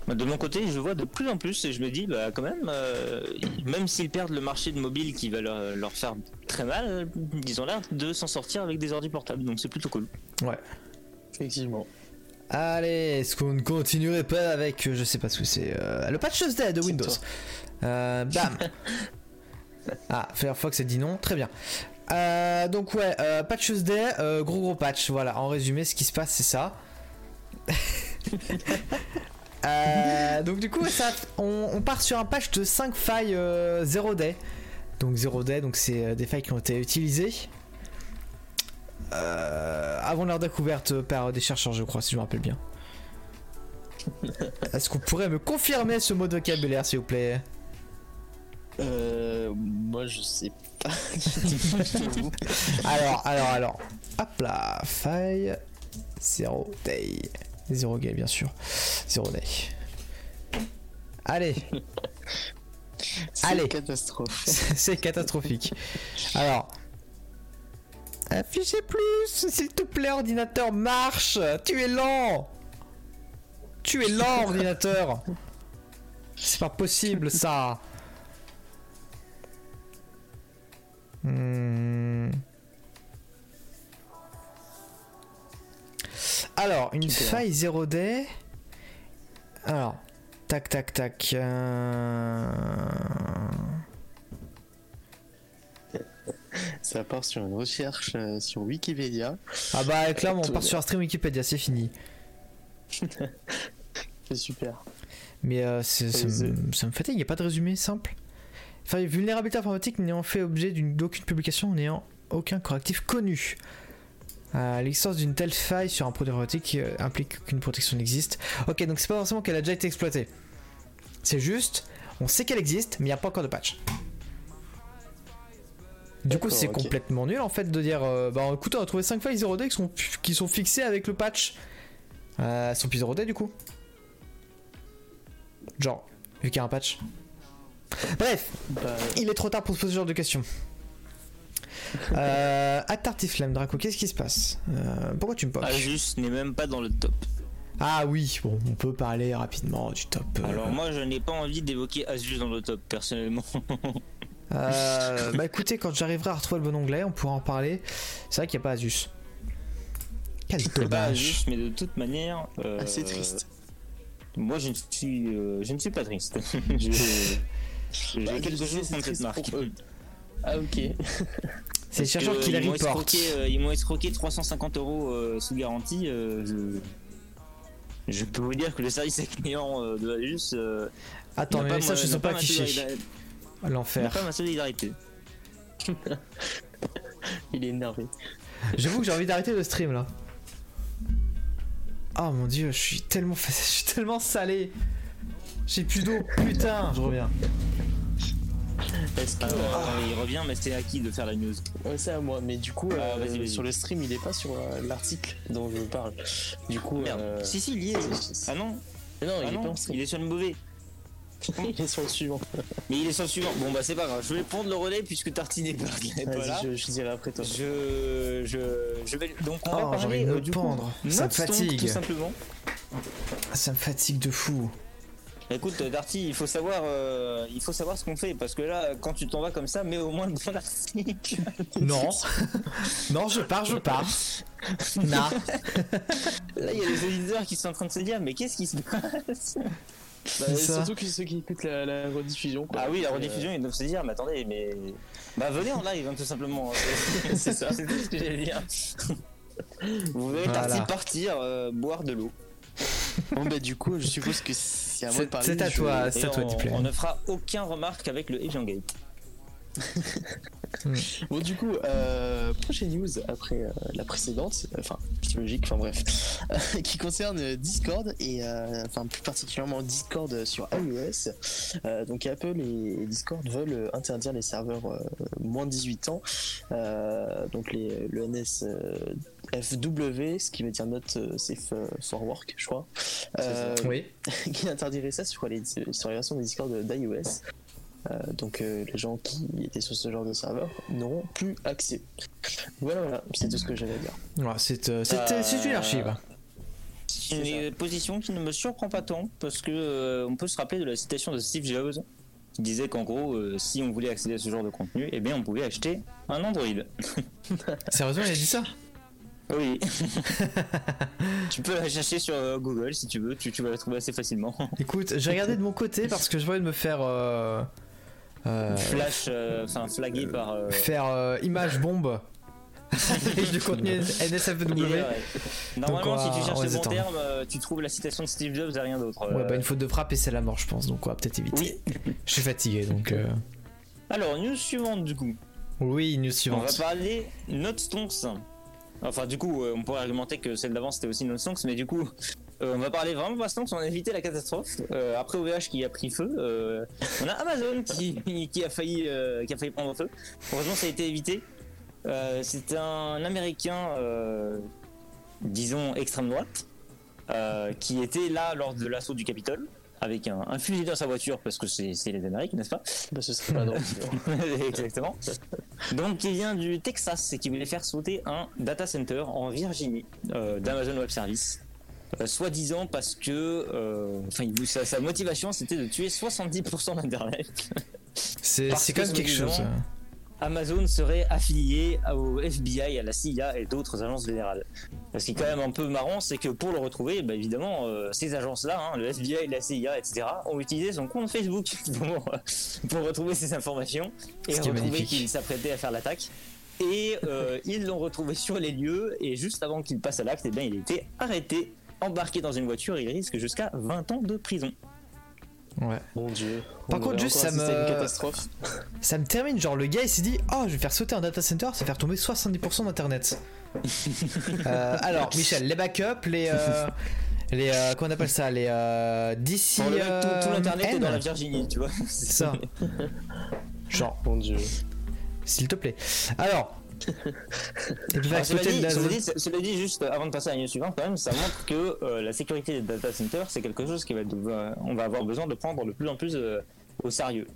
Bah, De mon côté, je vois de plus en plus et je me dis, bah, quand même, euh, même s'ils perdent le marché de mobile qui va leur, leur faire très mal, ils ont l'air de s'en sortir avec des ordi portables, donc c'est plutôt cool. Ouais. Effectivement. Allez, est-ce qu'on ne continuerait pas avec, euh, je sais pas ce que c'est, euh, le patch Tuesday de Windows. Euh, Bam [LAUGHS] Ah, Firefox a dit non, très bien. Euh, donc ouais, euh, patch Tuesday, euh, gros gros patch, voilà, en résumé ce qui se passe c'est ça. [LAUGHS] Euh, donc du coup ça, on, on part sur un patch de 5 failles 0 day. Donc 0 day, donc c'est euh, des failles qui ont été utilisées euh, avant leur découverte par des chercheurs, je crois, si je me rappelle bien. [LAUGHS] Est-ce qu'on pourrait me confirmer ce mot de vocabulaire, s'il vous plaît? Euh, moi, je sais pas. [LAUGHS] Alors, alors, alors. Hop là, faille. Zero day. Zero day, bien sûr. Zero day. Allez, [LAUGHS] C'est Allez. catastrophe. c'est catastrophique. Alors. Affichez plus, s'il te plaît, ordinateur, marche Tu es lent Tu es lent, ordinateur C'est pas possible, ça Hmm. Alors, une faille 0 day. Alors, tac, tac, tac. euh, Ça part sur une recherche euh, sur Wikipédia. Ah bah, clairement, on part sur un stream Wikipédia, c'est fini. [LAUGHS] C'est super. Mais euh, ça, me, ça me fatigue, il n'y a pas de résumé simple. Enfin, vulnérabilité informatique n'ayant fait objet d'une- d'aucune publication, n'ayant aucun correctif connu. Euh, L'existence d'une telle faille sur un produit informatique euh, implique qu'une protection n'existe. Ok, donc c'est pas forcément qu'elle a déjà été exploitée. C'est juste, on sait qu'elle existe, mais il n'y a pas encore de patch. Du coup, c'est complètement nul en fait de dire euh, bah écoutez, on a trouvé 5 failles 0D qui sont, qui sont fixées avec le patch. Euh, elles sont plus 0D du coup. Genre, vu qu'il y a un patch. Bref, Bah, il est trop tard pour se poser ce genre de questions. [LAUGHS] Euh, Attartiflame, Draco, qu'est-ce qui se passe Euh, Pourquoi tu me poques Asus n'est même pas dans le top. Ah oui, bon, on peut parler rapidement du top. euh, Alors moi, je n'ai pas envie d'évoquer Asus dans le top, personnellement. [LAUGHS] euh, [LAUGHS] bah écoutez, quand j'arriverai à retrouver le bon onglet, on pourra en parler. C'est vrai qu'il n'y a pas Asus. Quel C'est pas dommage. Asus, mais de toute manière... euh, assez triste. Moi, je ne suis, euh, je ne suis pas triste. Je- J'ai Bah, quelque je chose contre cette triste marque. pour. Ah, ok. [LAUGHS] C'est chercheurs que, qui la euh, ils m'ont escroqué 350 euros euh, sous garantie. euh, je... je peux vous dire que le service client euh, de Asus. euh, Attends, n'a mes pas messages ma- ne pas n'a L'enfer. pas ma solidarité. [LAUGHS] Il est énervé. J'avoue que j'ai envie d'arrêter le stream là. Oh mon dieu, je suis tellement, [LAUGHS] je suis tellement salé. J'ai plus d'eau, putain, je reviens. Est-ce que. Alors, euh, attendez, il revient, mais c'est à qui de faire la news? Ouais, c'est à moi, mais du coup, Ah, euh, vas-y, vas-y. sur le stream, il est pas sur euh, l'article dont je parle. Du coup, Merde. euh, Si, si, il y est. Ah non, mais non, ah il est non, pas en stream. il est sur le mauvais. [LAUGHS] Il est sur le suivant. [LAUGHS] Mais il est sur le suivant. Bon, bah, c'est pas grave. Je vais prendre le relais puisque Tartine n'est pas, n'est pas là. Vas-y, je, je dirai après toi. Je, je, je vais donc on va Oh, j'ai envie parler de me euh, du coup, pendre. Ça me Stonk, fatigue. tout simplement. Ça me fatigue de fou. Écoute, euh, Darty, il faut savoir, euh, il faut savoir ce qu'on fait parce que là, quand tu t'en vas comme ça, mets au moins le bon article. [LAUGHS] Non. non, je pars, je pars. Non. [LAUGHS] Là, il y a des auditeurs qui sont en train de se dire, mais qu'est-ce qui se passe? Bah, surtout que ceux qui écoutent la, la rediffusion. quoi. Ah oui, la Euh, rediffusion, ils doivent se dire, mais attendez, mais bah venez en live, hein, tout simplement. [LAUGHS] C'est ça. C'est tout ce que j'allais dire. Vous verrez Voilà. Darty partir euh, boire de l'eau. Bon, bah, du coup, je suppose que c'est à moi de C'est parler. c'est à toi, c'est à toi, on ne fera aucun remarque avec le Evian Gate. [LAUGHS] Bon, du coup, euh, prochaine news après euh, la précédente, enfin, c'est logique, enfin bref, [LAUGHS] qui concerne Discord et euh, enfin plus particulièrement Discord sur iOS. Euh, donc Apple et, Discord veulent interdire les serveurs euh, moins de 18 ans, euh, donc les, le NS. euh, FW, ce qui veut dire Not euh, Safe euh, for Work, je crois, euh, Oui. [LAUGHS] qui interdirait ça sur les, sur les versions de Discord d'iOS. Euh, donc euh, les gens qui étaient sur ce genre de serveur n'auront plus accès. Voilà, voilà, c'est tout ce que j'avais à dire. Ouais, c'est euh, c'est- une archive. C'est une position qui ne me surprend pas tant parce que euh, on peut se rappeler de la citation de Steve Jobs qui disait qu'en gros, euh, si on voulait accéder à ce genre de contenu, eh bien, on pouvait acheter un Android. [LAUGHS] Sérieusement, il a dit ça? Oui. [LAUGHS] tu peux la chercher sur Google si tu veux, tu, tu vas la trouver assez facilement. Écoute, j'ai regardé de mon côté parce que je voulais me faire. euh, Flash, euh, enfin flagué par. euh, faire euh, image bombe [LAUGHS] du contenu NSFW. Normalement, si tu cherches le bon terme, euh, tu trouves la citation de Steve Jobs et rien d'autre. Ouais, Euh, bah une faute de frappe et c'est la mort, je pense. Donc on va peut-être éviter. Oui. Je suis fatigué donc. euh, Alors, news suivante du coup. Oui, news On va suivante. parler Note Stonks. Enfin, du coup, euh, on pourrait argumenter que celle d'avant c'était aussi Note Stonks, mais du coup, euh, on va parler vraiment Stonks, on a évité la catastrophe. Euh, après OVH qui a pris feu, euh, on a Amazon qui, qui, a failli, euh, qui a failli prendre feu. Heureusement, ça a été évité. Euh, c'est un américain, euh, disons extrême droite, euh, qui était là lors de l'assaut du Capitole. Avec un, un fusil dans sa voiture parce que c'est les Amériques, n'est-ce pas? Bah, ce serait pas drôle. [LAUGHS] Exactement. Donc, il vient du Texas et qui voulait faire sauter un data center en Virginie euh, d'Amazon Web Service. Euh, Soi-disant parce que euh, enfin, sa, sa motivation c'était de tuer 70% d'Internet. [LAUGHS] C'est quand même quelque chose. hein. Amazon serait affilié au FBI, à la CIA et d'autres agences fédérales. Ce qui est quand même un peu marrant, c'est que pour le retrouver, bah, évidemment, euh, ces agences-là, hein, le FBI, la CIA, etc., ont utilisé son compte Facebook [LAUGHS] pour, pour retrouver ces informations et retrouver qu'il s'apprêtait à faire l'attaque. Et euh, [LAUGHS] ils l'ont retrouvé sur les lieux, et juste avant qu'il passe à l'acte, eh bien, il a été arrêté, embarqué dans une voiture, il risque jusqu'à 20 ans de prison. Ouais. Mon dieu. Par On contre, juste, ça me- une catastrophe. [LAUGHS] Ça me termine, genre le gars il s'est dit Oh, je vais faire sauter un data center, ça va faire tomber 70% d'internet. [LAUGHS] Euh, alors, Michel, les backups, les. euh, [LAUGHS] les euh, comment on appelle ça Les. Euh, DC. Mec, tout, tout euh, l'internet est N dans la Virginie, tu vois. C'est ça. Genre, Mon dieu. s'il te plaît. Alors. [LAUGHS] Alors, cela, dit, le cela, laser. dit, cela dit, juste avant de passer à la news suivante, quand même, ça montre que euh, la sécurité des data centers, c'est quelque chose qui va devoir- on va avoir besoin de prendre de plus en plus euh, au sérieux.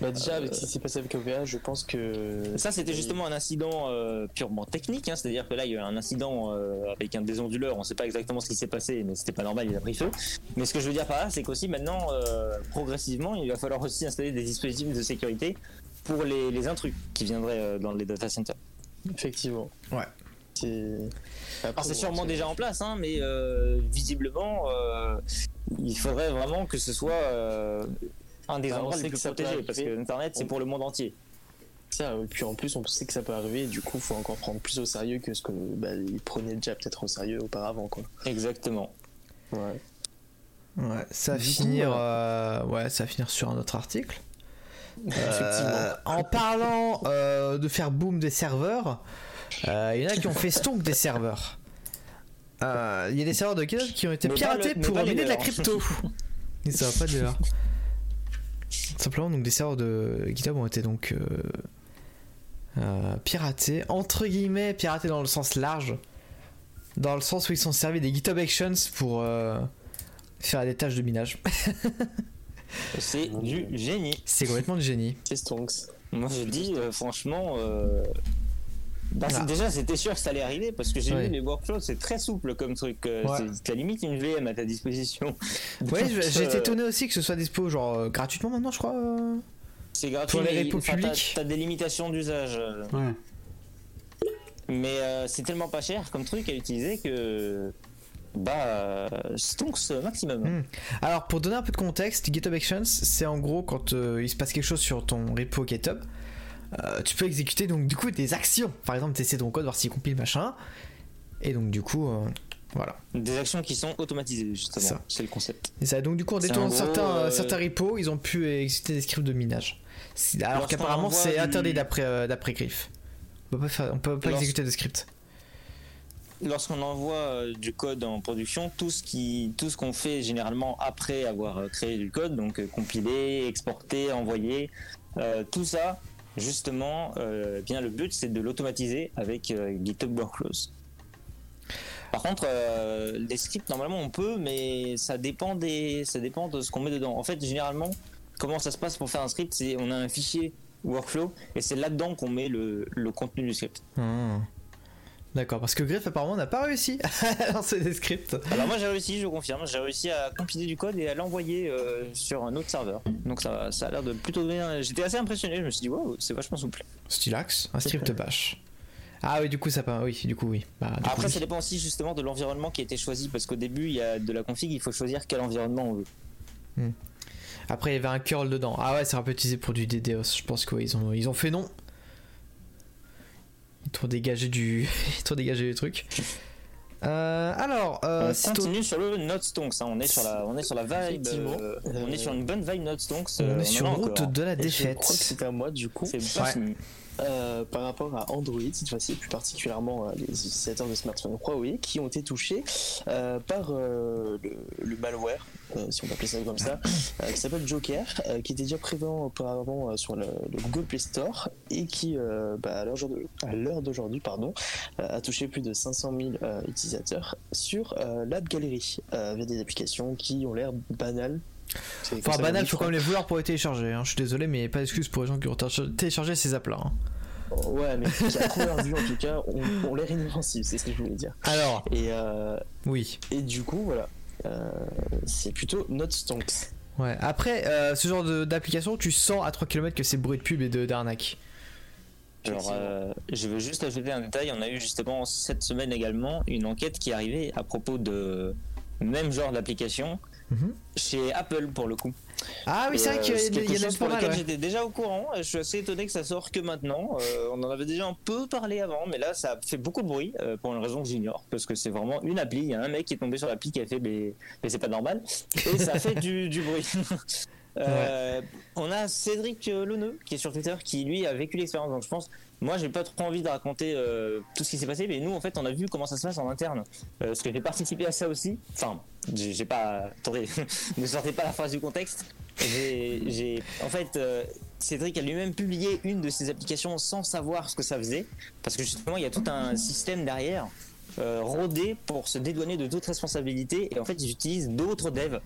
Bah, déjà, avec ce qui s'est passé avec OVH, je pense que. Ça, c'était justement un incident euh, purement technique, hein, c'est-à-dire que là, il y a eu un incident euh, avec un désonduleur, on ne sait pas exactement ce qui s'est passé, mais c'était pas normal, il a pris feu. Mais ce que je veux dire par là, c'est qu'aussi maintenant, euh, progressivement, il va falloir aussi installer des dispositifs de sécurité pour les, les intrus qui viendraient euh, dans les data centers. Effectivement. Ouais. C'est. Alors c'est sûrement déjà en place, hein, mais euh, visiblement, euh, il faudrait vraiment que ce soit euh, un des endroits les plus protégés, parce que arriver. Internet, c'est pour le monde entier. Ça, et puis en plus, on sait que ça peut arriver, et du coup, faut encore prendre plus au sérieux que ce que bah, ils prenaient déjà peut-être au sérieux auparavant, quoi. Exactement. Ouais. Ouais, ça va finir. euh, ouais, ça va finir sur un autre article. Euh, en parlant euh, de faire boom des serveurs, euh, il y en a qui ont fait stonk des serveurs. Euh, Il y a des serveurs de GitHub qui ont été Mais piratés le- pour miner de la crypto. Et [LAUGHS] ça va pas de l'heure. Simplement, donc des serveurs de GitHub ont été donc euh, euh, piratés, entre guillemets, piratés dans le sens large, dans le sens où ils sont servis des GitHub Actions pour euh, faire des tâches de minage. [LAUGHS] C'est du génie. C'est complètement du génie. C'est Stonks. Moi je dis, euh, franchement, euh, bah, Ah. déjà c'était sûr que ça allait arriver, parce que j'ai Ouais. vu les workflows, c'est très souple comme truc. euh, Ouais. c'est- T'as limite une VM à ta disposition. [LAUGHS] Ouais, Donc, j'ai été euh, étonné aussi que ce soit dispo genre euh, gratuitement maintenant, je crois. euh. C'est gratuit, Pour les t'as- publics. T'as des limitations d'usage. Ouais. Mais euh, c'est tellement pas cher comme truc à utiliser que. Bah. euh, stonks maximum. Mm. Alors, pour donner un peu de contexte, GitHub Actions, c'est en gros quand euh, il se passe quelque chose sur ton repo GitHub, euh, tu peux exécuter donc du coup des actions. Par exemple, tester ton code, voir s'il compile machin. Et donc, du coup, euh, voilà. Des actions qui sont automatisées, justement. Ça. C'est le concept. Et ça, donc, du coup, en détournant certains, euh, certains repos, ils ont pu exécuter des scripts de minage. Alors qu'apparemment c'est du- interdit d'après euh, d'après Griff. On peut pas, faire- on peut pas Lors- exécuter de script. Lorsqu'on envoie euh, du code en production, tout ce qu'on fait généralement après avoir euh, créé du code, donc euh, compiler, exporter, envoyer, tout ça, justement, eh bien le but c'est de l'automatiser avec GitHub Workflows. Par contre, les scripts normalement on peut, mais ça dépend ça dépend de ce qu'on met dedans. En fait, généralement, comment ça se passe pour faire un script, c'est on a un fichier workflow et c'est là-dedans qu'on met le, le contenu du script. Hmm. D'accord, parce que Griff apparemment n'a pas réussi [LAUGHS] à lancer des scripts. Alors moi j'ai réussi, je confirme, j'ai réussi à compiler du code et à l'envoyer euh, sur un autre serveur. Donc ça, ça a l'air de plutôt bien. J'étais assez impressionné, je me suis dit wow, c'est vachement souple. Stylax, un script bash. Ah oui, du coup ça peut. Oui, du coup oui. Bah, du Après ça dépend aussi justement de l'environnement qui a été choisi parce qu'au début il y a de la config, il faut choisir quel environnement on veut. Après il y avait un curl dedans. Ah ouais, c'est un peu utilisé pour du DDoS. Je pense que ouais, ils ont ils ont fait non. Ils ont dégagé du [LAUGHS] ils ont dégagé du truc. Euh, alors, euh, on continue sur le Node Stonks, hein. on est sur la, on est sur la vibe, euh, on est sur une bonne vibe Node Stonks. on euh, est en sur a route encore. de la Je défaite. crois que c'est à moi du coup. C'est pas Ouais. Euh, par rapport à Android, cette fois-ci, plus particulièrement euh, les utilisateurs de smartphones Huawei qui ont été touchés euh, par le, malware, si on peut appeler ça comme ça, qui s'appelle Joker, qui était déjà présent auparavant sur le, le Google Play Store et qui, bah, à l'heure d'aujourd'hui, pardon, a touché plus de 500 000 euh, utilisateurs sur l'App Gallery via des applications qui ont l'air banales. Enfin, banal, dit, faut quand même les vouloir pour les télécharger. hein. Je suis désolé, mais pas d'excuses pour les gens qui ont téléchargé- ces apps là. hein. Ouais, mais qui a trop leur vue en tout cas, ont l'air inoffensifs, c'est ce que je voulais dire. Alors, Et, euh, oui. et du coup, voilà. Euh, c'est plutôt Not Stonks. Ouais. Après, euh, ce genre d'application, tu sens à 3 km que c'est bruit de pub et de- d'arnaque. Alors, je veux juste ajouter un détail. On a eu justement cette semaine également une enquête qui est arrivée à propos de même genre d'application Mhm. chez Apple pour le coup. Ah oui, c'est vrai Euh, qu'il y y en a pas pour mal. ouais. j'étais déjà au courant. Je suis assez étonné que ça sort que maintenant. Euh, on en avait déjà un peu parlé avant, mais là ça fait beaucoup de bruit euh, pour une raison que j'ignore parce que c'est vraiment une appli. Il y a un mec qui est tombé sur l'appli qui a fait mais, mais c'est pas normal et ça fait du, du bruit. [LAUGHS] Euh, On a Cédric Leneux qui est sur Twitter qui lui a vécu l'expérience. Donc je pense, moi j'ai pas trop envie de raconter euh, tout ce qui s'est passé, mais nous en fait on a vu comment ça se passe en interne. Euh, parce que j'ai participé à ça aussi. Enfin, j'ai pas. Attendez, [LAUGHS] ne sortez pas la phrase du contexte. J'ai, en fait, euh, Cédric a lui-même publié une de ses applications sans savoir ce que ça faisait, parce que justement il y a tout un système derrière. rodé pour se dédouaner de toute responsabilité et en fait ils utilisent d'autres devs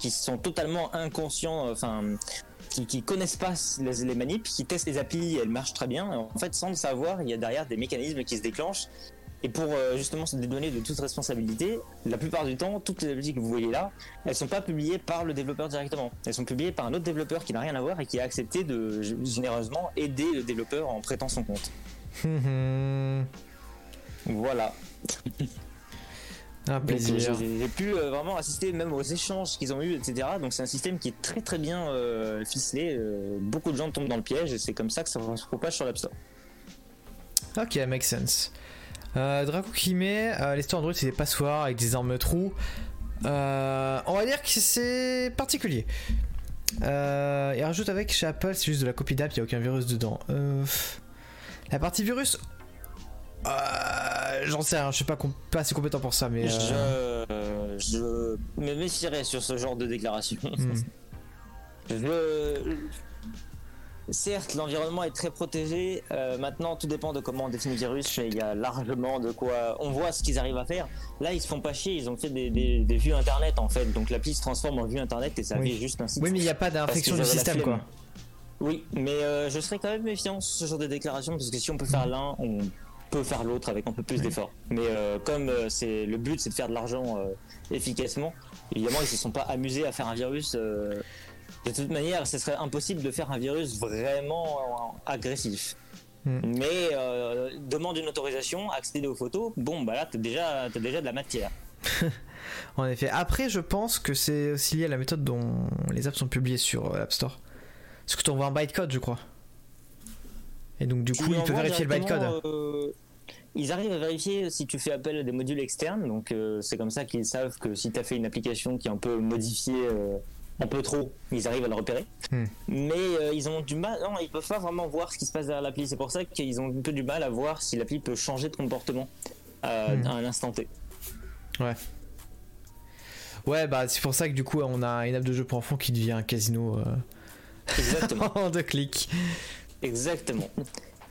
qui sont totalement inconscients enfin qui, qui connaissent pas les, les manips qui testent les applis elles marchent très bien en fait sans le savoir il y a derrière des mécanismes qui se déclenchent et pour euh, justement se dédouaner de toute responsabilité, la plupart du temps, toutes les applis que vous voyez là, elles sont pas publiées par le développeur directement. Elles sont publiées par un autre développeur qui n'a rien à voir et qui a accepté de généreusement aider le développeur en prêtant son compte. Mhm. Voilà. [LAUGHS] Un Donc, plaisir. euh, J'ai pu euh, vraiment assister même aux échanges qu'ils ont eu, etc. Donc c'est un système qui est très très bien euh, ficelé. euh, beaucoup de gens tombent dans le piège et c'est comme ça que ça se propage sur l'App Store. Ok, make sense. Euh, Draco qui met euh, les stores Android c'est des passoires avec des armes trous. Euh, on va dire que c'est particulier. Euh, et rajoute avec chez Apple c'est juste de la copie d'app, il n'y a aucun virus dedans. Euh, la partie virus, euh, j'en sais rien, je suis pas, assez compétent pour ça, mais. euh, Je, euh, je me méfierais sur ce genre de déclaration. hmm. Je- Certes, l'environnement est très protégé. euh, maintenant, tout dépend de comment on définit le virus. mais Il y a largement de quoi. On voit ce qu'ils arrivent à faire. Là, ils se font pas chier. Ils ont fait des, des- des vues internet en fait. Donc l'appli se transforme en vue internet et ça Oui. fait juste un site. Oui, mais il n'y a pas d'infection du système quoi. Oui, mais euh, je serais quand même méfiant sur ce genre de déclaration parce que si on peut faire l'un, on peut faire l'autre avec un peu plus d'effort. Mais euh, comme euh, c'est le but, c'est de faire de l'argent euh, efficacement. Évidemment, ils se sont pas amusés à faire un virus. de toute manière, ce serait impossible de faire un virus vraiment agressif. Hmm. Mais demande une autorisation, accéder aux photos. Bon, bah là, t'as déjà, t'as déjà de la matière. [LAUGHS] En effet. Après, je pense que c'est aussi lié à la méthode dont les apps sont publiées sur euh, App Store. Parce que tu envoies un bytecode, je crois. Et donc, du coup, il peut vérifier le bytecode. euh, ils arrivent à vérifier si tu fais appel à des modules externes, donc euh, c'est comme ça qu'ils savent que si tu as fait une application qui est un peu modifiée euh, un peu trop, ils arrivent à le repérer. Hmm. Mais euh, ils ont du mal, non, ils peuvent pas vraiment voir ce qui se passe derrière l'appli. C'est pour ça qu'ils ont un peu du mal à voir si l'appli peut changer de comportement à, Hmm. à un instant T. Ouais, bah c'est pour ça que du coup on a une app de jeu pour enfants qui devient un casino Exactement, [LAUGHS] en deux clics. exactement.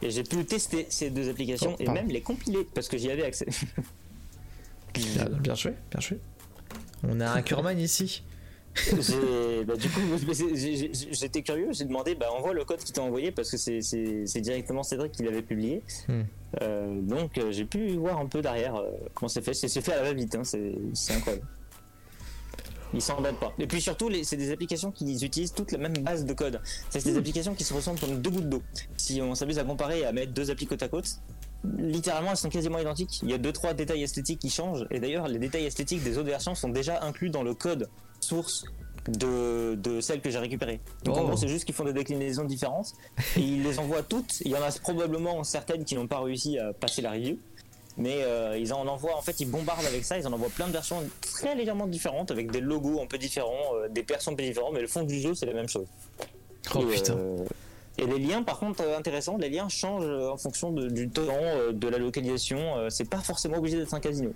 Et j'ai pu tester ces deux applications Oh, et même les compiler parce que j'y avais accès. Bien, [LAUGHS] bien joué, bien joué. On a un curman ici. [LAUGHS] Bah, du coup, [LAUGHS] j'étais curieux, j'ai demandé, bah, envoie le code qui t'a envoyé parce que c'est- directement Cédric qui l'avait publié. Hmm. Euh, donc euh, j'ai pu voir un peu derrière euh, comment c'est fait. C'est fait à la va-vite, hein, c'est incroyable. Ils s'en battent pas. Et puis surtout, c'est des applications qui utilisent toute la même base de code. C'est des applications qui se ressemblent comme deux gouttes d'eau. Si on s'amuse à comparer et à mettre deux applis côte à côte, littéralement elles sont quasiment identiques. Il y a deux trois détails esthétiques qui changent. Et d'ailleurs, les détails esthétiques des autres versions sont déjà inclus dans le code source de, de celle que j'ai récupérée. Donc en Oh. gros, c'est juste qu'ils font des déclinaisons différentes et ils les envoient toutes. Il y en a probablement certaines qui n'ont pas réussi à passer la review. Mais euh, ils en envoient, en fait, ils bombardent avec ça. Ils en envoient plein de versions très légèrement différentes, avec des logos un peu différents, euh, des persos un peu différents, mais le fond du jeu, c'est la même chose. Oh et, putain. euh, et les liens, par contre, intéressant, les liens changent en fonction de- du temps, de la localisation. c'est pas forcément obligé d'être un casino.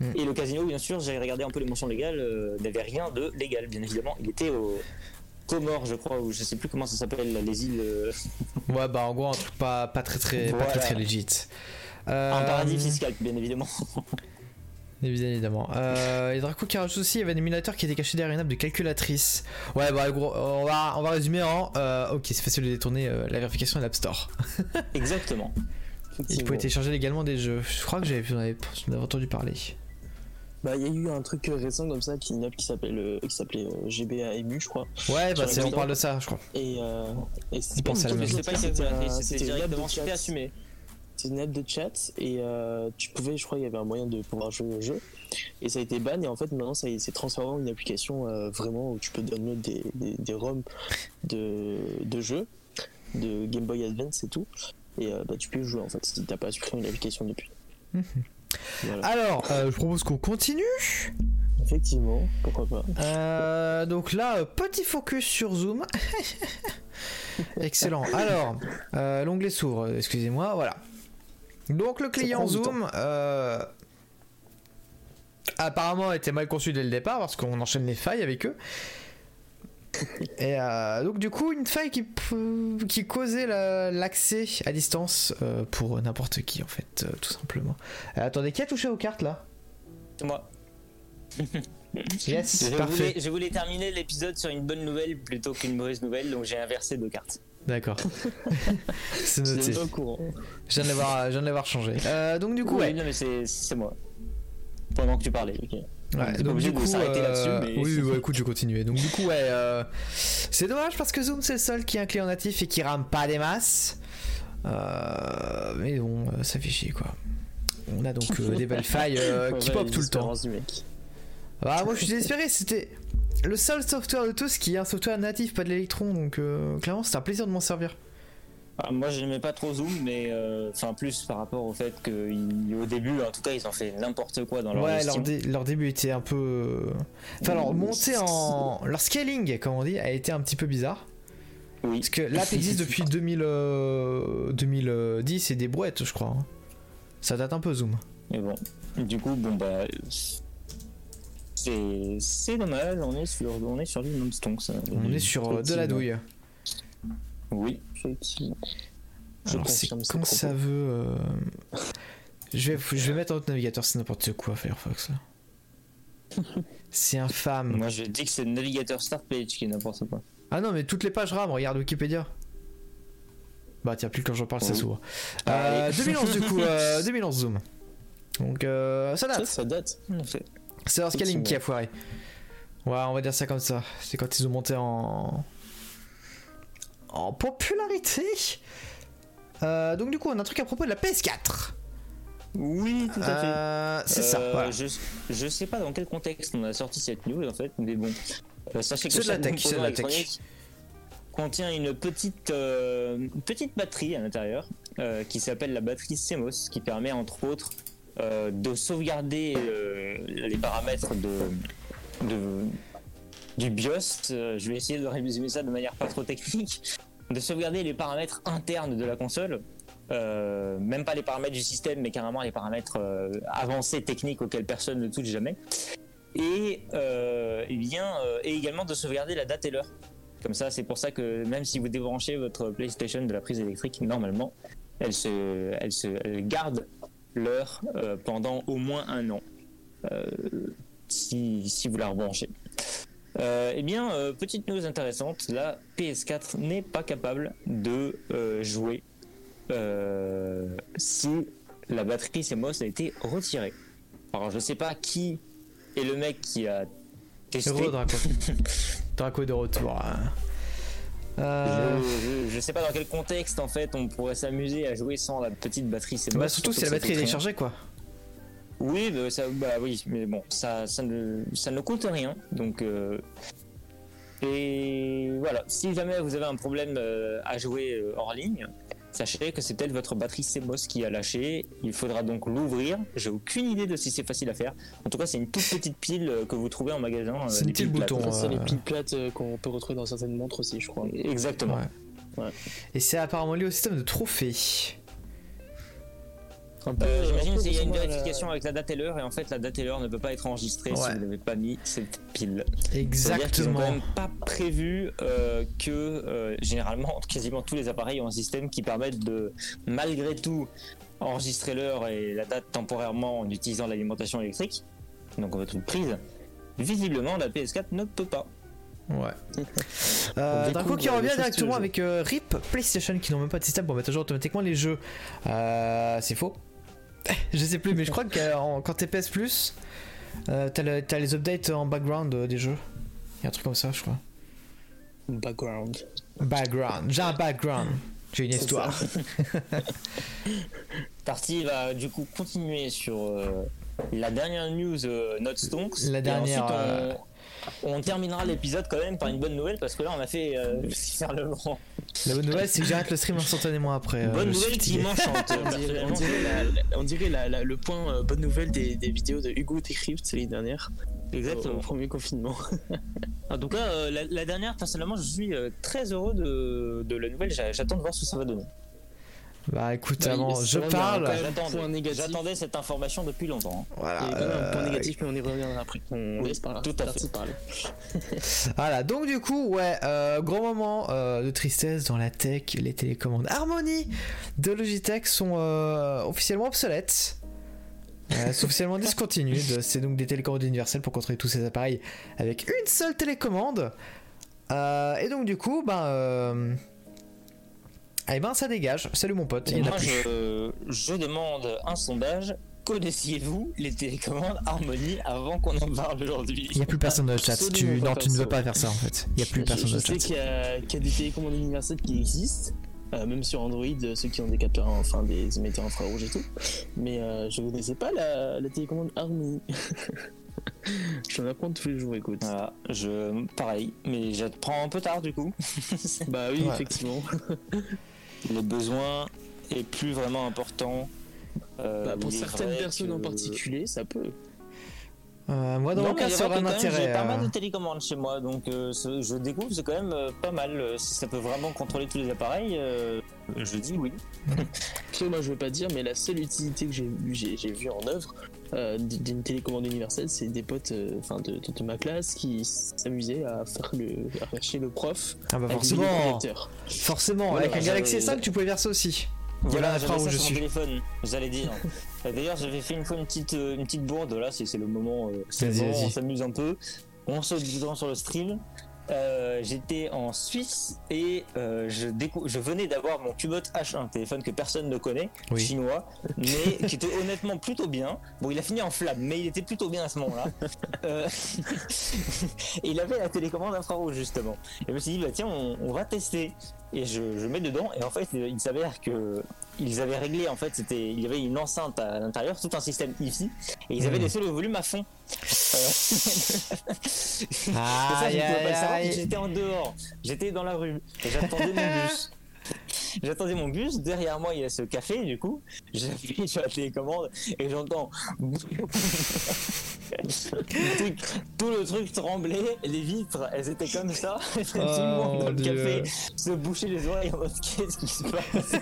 Hmm. Et le casino, bien sûr, j'ai regardé un peu les mentions légales, n'avait rien de légal, bien évidemment. Il était au Comores, je crois, ou je sais plus comment ça s'appelle, les îles. Ouais, bah en gros, un truc pas, pas très très, pas très Voilà. très legit. Euh, Un paradis fiscal, bien évidemment. [LAUGHS] Bien évidemment. Euh, et Draco qui rajoute aussi, il y avait un émulateur qui était caché derrière une app de calculatrice. Ouais, bah gros, on va, on va résumer en. euh, ok, c'est facile de détourner euh, la vérification de l'App Store. [LAUGHS] Exactement. Il pouvait télécharger légalement des jeux. Je crois que j'avais j'en entendu parler. Bah, il y a eu un truc récent comme ça, qui, une app qui s'appelle euh, qui s'appelait euh, GBA EMU, je crois. Ouais, bah c'est, on parle de ça, je crois. Et, euh, et c'est pas de directement chat. super assumé. C'est une app de chat et euh, tu pouvais, je crois, il y avait un moyen de pouvoir jouer au jeu. Et ça a été ban et en fait maintenant ça s'est transformé en une application euh, vraiment où tu peux download des, des, des ROM de, de jeux, de Game Boy Advance et tout. Et euh, bah, tu peux jouer en fait si t'as pas supprimé l'application depuis. [LAUGHS] Voilà. Alors, je propose qu'on continue. Effectivement, pourquoi pas. Donc là, petit focus sur Zoom. [LAUGHS] Excellent. Alors, l'onglet s'ouvre, excusez-moi, voilà. Donc le client Zoom, euh, apparemment était mal conçu dès le départ parce qu'on enchaîne les failles avec eux. [LAUGHS] Et euh, donc du coup, une faille qui, qui causait la- l'accès à distance euh, pour n'importe qui en fait, euh, tout simplement. Euh, attendez, qui a touché aux cartes là? C'est moi. [LAUGHS] Yes, Je parfait. voulais, je voulais terminer l'épisode sur une bonne nouvelle plutôt qu'une mauvaise nouvelle, donc j'ai inversé deux cartes. D'accord. [LAUGHS] C'est noté. suis pas au courant. Je viens de l'avoir, je viens de l'avoir changé. Euh, donc du coup, Oui, ouais. non, mais c'est c'est moi. Pendant que tu parlais. Ok. Ouais, donc du coup, euh, mais- oui, ouais, écoute, je continuer. Donc du coup, ouais, euh, c'est dommage parce que Zoom c'est le seul qui a un client natif et qui rame pas des masses. Euh, mais bon, ça fait chier quoi. On a donc [LAUGHS] des belles failles qui pop tout le temps. Bah moi je suis désespéré, c'était le seul software de tous qui est un software natif, pas de l'électron, donc euh, clairement c'était un plaisir de m'en servir. Ah, moi, je n'aimais pas trop Zoom, mais euh, enfin plus par rapport au fait qu'au début, en tout cas, ils ont fait n'importe quoi dans leur ouais, leur, dé- leur début était un peu. euh, Enfin, leur montée en. Leur scaling, comme on dit, a été un petit peu bizarre. Oui. Parce que l'app existe depuis [LAUGHS] 2000, euh, 2010 et des brouettes, je crois. hein. Ça date un peu Zoom. Mais bon, du coup, bon bah, c'est c'est dommage. On est sur on est sur du non-stonks. On est sur euh, de la douille. Oui. Effectivement. Je Alors, c'est quand ça veut. euh, Je, vais, je vais mettre un autre navigateur, c'est n'importe quoi, Firefox. [LAUGHS] C'est infâme. Moi, je dis que c'est le navigateur Start Page qui est n'importe quoi. Ah non, mais toutes les pages RAM, regarde Wikipédia. Bah tiens, plus quand j'en parle, ça s'ouvre. Euh, allez. 2011 du coup, euh, [LAUGHS] 2011 Zoom. Donc euh, ça Ça, date. ça date. C'est- leur scaling qui a foiré. Ouais, on va dire ça comme ça. C'est quand ils ont monté en. en popularité. Euh, donc du coup, on a un truc à propos de la PS4. Oui, tout à fait. Euh, c'est ça. Euh, Voilà. je, je sais pas dans quel contexte on a sorti cette news en fait, mais bon. Sachez que C'est de la tech, c'est de la tech. contient une petite, petite batterie à l'intérieur qui s'appelle la batterie CMOS qui permet entre autres euh, de sauvegarder euh, les paramètres de, de du BIOS, euh, je vais essayer de résumer ça de manière pas trop technique, de sauvegarder les paramètres internes de la console, même pas les paramètres du système, mais carrément les paramètres avancés techniques auxquels personne ne touche jamais, et, euh, eh bien, et également de sauvegarder la date et l'heure. Comme ça, c'est pour ça que même si vous débranchez votre PlayStation de la prise électrique, normalement, elle se, elle se elle garde l'heure euh, pendant au moins un an, euh, si, si vous la rebranchez. Euh, eh bien, petite news intéressante, la PS4 n'est pas capable de jouer si la batterie CMOS a été retirée. Alors, je sais pas qui est le mec qui a testé. Draco. [LAUGHS] Draco de retour. hein. Euh, Je, je- je sais pas dans quel contexte en fait on pourrait s'amuser à jouer sans la petite batterie bah surtout si la batterie est rien. chargée quoi. Oui, bah, ça, bah oui, mais bon, ça, ça ne, ça ne coûte rien, donc. euh, et voilà, si jamais vous avez un problème euh, à jouer hors ligne, sachez que c'est peut-être votre batterie CMOS qui a lâché. Il faudra donc l'ouvrir. J'ai aucune idée de si c'est facile à faire. En tout cas, c'est une toute petite pile euh, que vous trouvez en magasin. euh, C'est une petite bouton, C'est les euh, piles plates qu'on peut retrouver dans certaines montres aussi, je crois. Exactement. Ouais. Ouais. Et c'est apparemment lié au système de trophées. Euh, J'imagine qu'il y a une la- vérification avec la date et l'heure, et en fait, la date et l'heure ne peut pas être enregistrée si vous n'avez pas mis cette pile. Exactement. quand même pas prévu euh, que euh, généralement [LAUGHS] quasiment tous les appareils ont un système qui permette de malgré tout enregistrer l'heure et la date temporairement en utilisant l'alimentation électrique. Donc on va toute prise. Visiblement la PS4 ne peut pas. Ouais. [LAUGHS] Euh, Draco qui revient directement avec euh, RIP PlayStation qui n'ont même pas de système pour mettre à jour automatiquement les jeux. Euh, c'est faux. [LAUGHS] je sais plus, mais je crois que en- quand t'es PS Plus, euh, t'as le- t'as les updates en background euh, des jeux. Il y a un truc comme ça, je crois. Background. Background. J'ai un background. J'ai une histoire. [LAUGHS] Tarty va du coup continuer sur euh, la dernière news Not Stonks. La Et dernière, ensuite, euh, on, on terminera l'épisode quand même par une bonne nouvelle parce que là on a fait euh, [LAUGHS] faire le vent. La bonne nouvelle, c'est que j'arrête le stream instantanément après. bonne nouvelle qui m'enchante. [LAUGHS] On dirait, on personnellement. dirait la- la- on dirait la- la- le point euh, bonne nouvelle des, des vidéos de Hugo Decrypt l'année dernière, au, Exactement. au premier confinement. En tout cas, la, dernière, personnellement, je suis euh, très heureux de, de la nouvelle. J'a- J'attends de voir ce que ça va donner. Bah écoute, Bah, avant, je parle. J'attendais- cette information depuis longtemps. hein. Voilà. Il y a quand même un point euh, négatif, mais on y reviendra après. On Oui, laisse parler. tout à Tarty parler. [LAUGHS] Voilà, donc du coup, ouais, euh, gros moment euh, de tristesse dans la tech, les télécommandes Harmony de Logitech sont euh, officiellement obsolètes. Euh, sont officiellement [LAUGHS] discontinuées. C'est donc des télécommandes universelles pour contrôler tous ces appareils avec une seule télécommande. Euh, et donc du coup, ben, euh, eh ben ça dégage. Salut mon pote, il y en a Moi, plus. je, je demande un sondage. Connaissiez-vous les télécommandes Harmony avant qu'on en parle aujourd'hui? Il n'y a plus personne dans le chat. Tu, non, tu ne veux pas faire ça en fait. Il n'y a plus personne je dans je le sais chat. qu'il y, a- qu'il y a des télécommandes universelles qui existent, euh, même sur Android, ceux qui ont des capteurs, enfin des émetteurs infrarouges et tout. Mais euh, je ne connaissais pas la, la télécommande Harmony. [LAUGHS] je m'en apprends tous les jours, écoute. Voilà, je, pareil, mais je prends un peu tard du coup. Bah oui, Ouais. effectivement. [LAUGHS] Le besoin est plus vraiment important. Euh, Bah, pour certaines personnes que- en particulier, ça peut. Euh, moi, dans Non, mon cas, ça un intérêt. J'ai pas mal euh, de télécommandes chez moi, donc euh, ce- je découvre c'est quand même euh, pas mal. Si ça peut vraiment contrôler tous les appareils, euh, je dis oui. [LAUGHS] Après, moi, je veux pas dire, mais la seule utilité que j'ai vu, j'ai, j'ai vu en œuvre euh, d'une télécommande universelle, c'est des potes, euh, enfin de, de- de ma classe, qui s'amusaient à faire le, à faire chier le prof. Ah bah forcément, forcément. Voilà, avec un bah, Galaxy j'avais- S5, tu pouvais faire ça aussi. Voilà Voilà, la j'avais phrase où je sur mon suis. téléphone, j'allais dire. Et D'ailleurs, j'avais fait une fois une petite, euh, une petite bourde. Là, c'est c'est le moment. euh, c'est on s'amuse un peu. On saute dedans sur le stream. Euh, J'étais en Suisse et euh, je, venais d'avoir mon Cubot H1, téléphone que personne ne connaît, Oui. chinois, [LAUGHS] mais qui était honnêtement plutôt bien. Bon, il a fini en flamme, mais il était plutôt bien à ce moment-là. [LAUGHS] Euh, et [LAUGHS] il avait la télécommande infrarouge justement. Et je me suis dit, bah tiens, on, on va tester. Et je, je mets dedans, et en fait, il s'avère que ils avaient réglé, en fait, c'était, il y avait une enceinte à l'intérieur, tout un système IFI, et ils avaient Mhm. laissé le volume à fond. Euh, [LAUGHS] aïe. j'étais en dehors, j'étais dans la rue, et j'attendais mon bus. [LAUGHS] J'attendais mon bus, derrière moi il y a ce café du coup, j'appuie sur la télécommande et j'entends [LAUGHS] tout le truc tremblait, les vitres, elles étaient comme ça. [LAUGHS] tout le Oh, monde dans le Dieu. café se bouchait les oreilles en mode qu'est-ce qui se passe?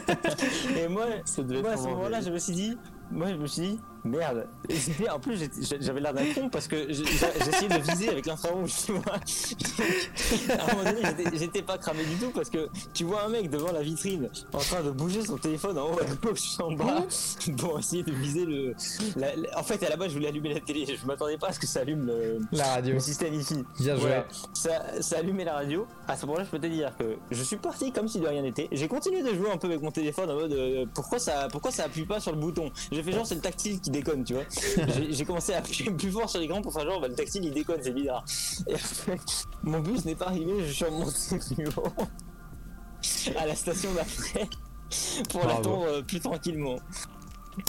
[LAUGHS] Et moi, à ce moment-là, je me suis dit, moi je me suis dit, merde. En plus, j'avais l'air d'un con parce que j'essayais de viser avec l'infrarouge, tu vois. À un moment donné, j'étais- j'étais pas cramé du tout parce que tu vois un mec devant la vitrine en train de bouger son téléphone en haut à gauche, en bas, pour essayer de viser le. la- la- En fait, à la base, je voulais allumer la télé. Je m'attendais pas à ce que ça allume le, La radio. le système ici. Bien joué. Ouais, ça, ça allumait la radio. À ce moment-là, je peux te dire que je suis parti comme si de rien n'était. J'ai continué de jouer un peu avec mon téléphone en mode euh, pourquoi ça, pourquoi ça appuie pas sur le bouton? J'ai fait genre c'est le tactile qui déconne, tu vois. [LAUGHS] J'ai- commencé à appuyer plus fort sur l'écran pour faire genre bah, le tactile il déconne, c'est bizarre. Et après, mon bus n'est pas arrivé, je suis remonté plus haut à la station d'après pour l'attendre euh, plus tranquillement.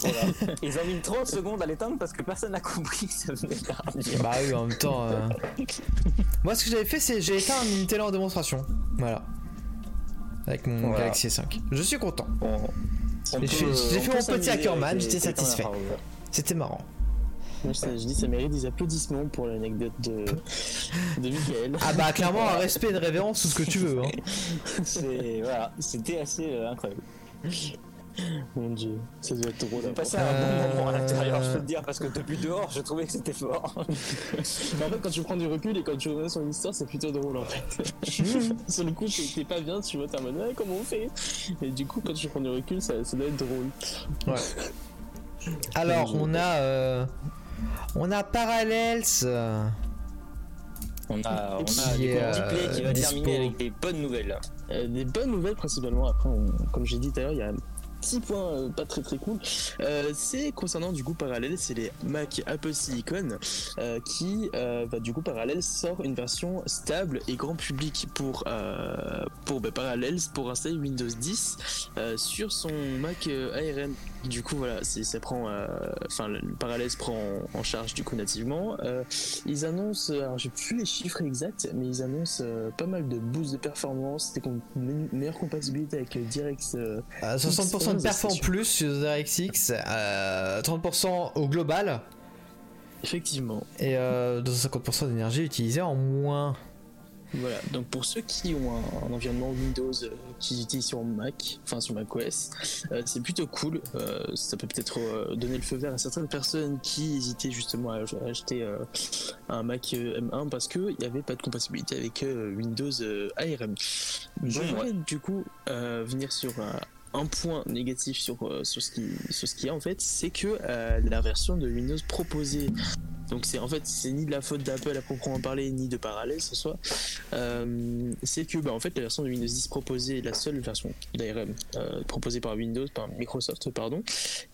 Voilà. Ils ont mis 30 secondes à l'éteindre parce que personne n'a compris que ça venait de. Bah oui, en même temps. euh, Moi, ce que j'avais fait, c'est j'ai éteint une télé en démonstration. Voilà. Avec mon Voilà. Galaxy S5. Je suis content. On- on J'ai fait- mon petit Hackerman, j'étais satisfait. Ouais. C'était marrant. Moi, je dis, ça mérite des applaudissements pour l'anecdote de, de Michael. Ah bah clairement un respect, une révérence, tout ce que tu veux. Hein. [LAUGHS] Voilà, c'était assez euh, incroyable. Mon dieu, ça doit être drôle. J'ai à passé un bon moment à Euh. l'intérieur, je peux te dire, parce que depuis dehors, je trouvais que c'était fort. [LAUGHS] Mais en fait, quand tu prends du recul et quand tu reviens sur l'histoire, c'est plutôt drôle en fait. [LAUGHS] sur le coup, t'es pas bien, tu vois, t'es en mode, Ouais, comment on fait? Et du coup, quand tu prends du recul, ça, ça doit être drôle. Alors on a euh, on a Parallels. euh, On a, on a Qui du coup, qui euh, va dispo. terminer avec des bonnes nouvelles. Euh, des bonnes nouvelles principalement. Après, on- comme j'ai dit tout à l'heure, il y a un petit point euh, pas très très cool. Euh, c'est concernant du coup parallèle, c'est les Mac Apple Silicon euh, qui, bah, du coup parallèle sort une version stable et grand public pour pour bah, Parallels pour installer Windows 10 euh, sur son Mac ARM. Du coup voilà, ça prend, enfin le Parallels prend en, en charge du coup nativement. Ils annoncent, alors j'ai plus les chiffres exacts, mais ils annoncent pas mal de boosts de performance, des meilleure compatibilité avec euh, euh, 60% de X11, perf en c'est sûr. plus sur DirectX, euh, 30% au global effectivement. et euh, 250% d'énergie utilisée en moins. Voilà, donc pour ceux qui ont un, un environnement Windows euh, qu'ils utilisent sur Mac, enfin sur macOS, euh, c'est plutôt cool. Euh, ça peut peut-être euh, donner le feu vert à certaines personnes qui hésitaient justement à, à acheter euh, un Mac euh, M1 parce qu'il n'y avait pas de compatibilité avec euh, Windows euh, ARM. Je Bon, voudrais du coup euh, venir sur un, point négatif sur, euh, sur ce qu'il y a en fait, c'est que euh, la version de Windows proposée. Donc c'est en fait c'est ni de la faute d'Apple à proprement parler ni de Parallels ce soit. Euh, c'est que bah, la version de Windows 10 proposée la seule version d'ARM proposée par Windows par Microsoft pardon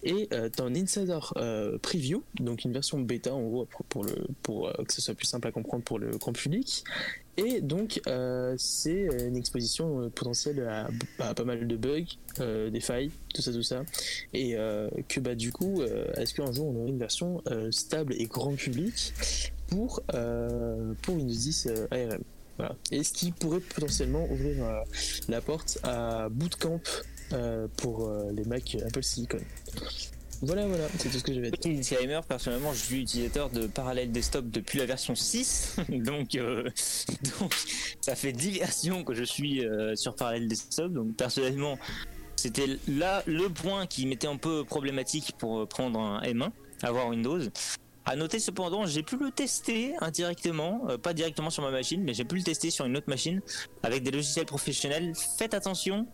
est un insider preview donc une version bêta en gros pour, le pour que ce soit plus simple à comprendre pour le grand public et donc euh, c'est une exposition euh, potentielle à, pas mal de bugs euh, des failles tout ça tout ça. Et euh, que bah du coup euh, est-ce qu'un jour on aurait une version euh, stable et grand public pour euh, pour Windows 10 euh, ARM et ce qui pourrait potentiellement ouvrir euh, la porte à Bootcamp euh, pour euh, les Mac Apple Silicon voilà voilà c'est tout ce que j'avais Petit disclaimer, personnellement, je suis utilisateur de Parallel Desktop depuis la version 6, [LAUGHS] donc, euh, donc ça fait 10 versions que je suis euh, sur Parallel Desktop, donc personnellement, c'était là le point qui m'était un peu problématique pour euh, prendre un M1, avoir Windows. À noter cependant, j'ai pu le tester indirectement, pas directement sur ma machine, mais j'ai pu le tester sur une autre machine avec des logiciels professionnels. Faites attention,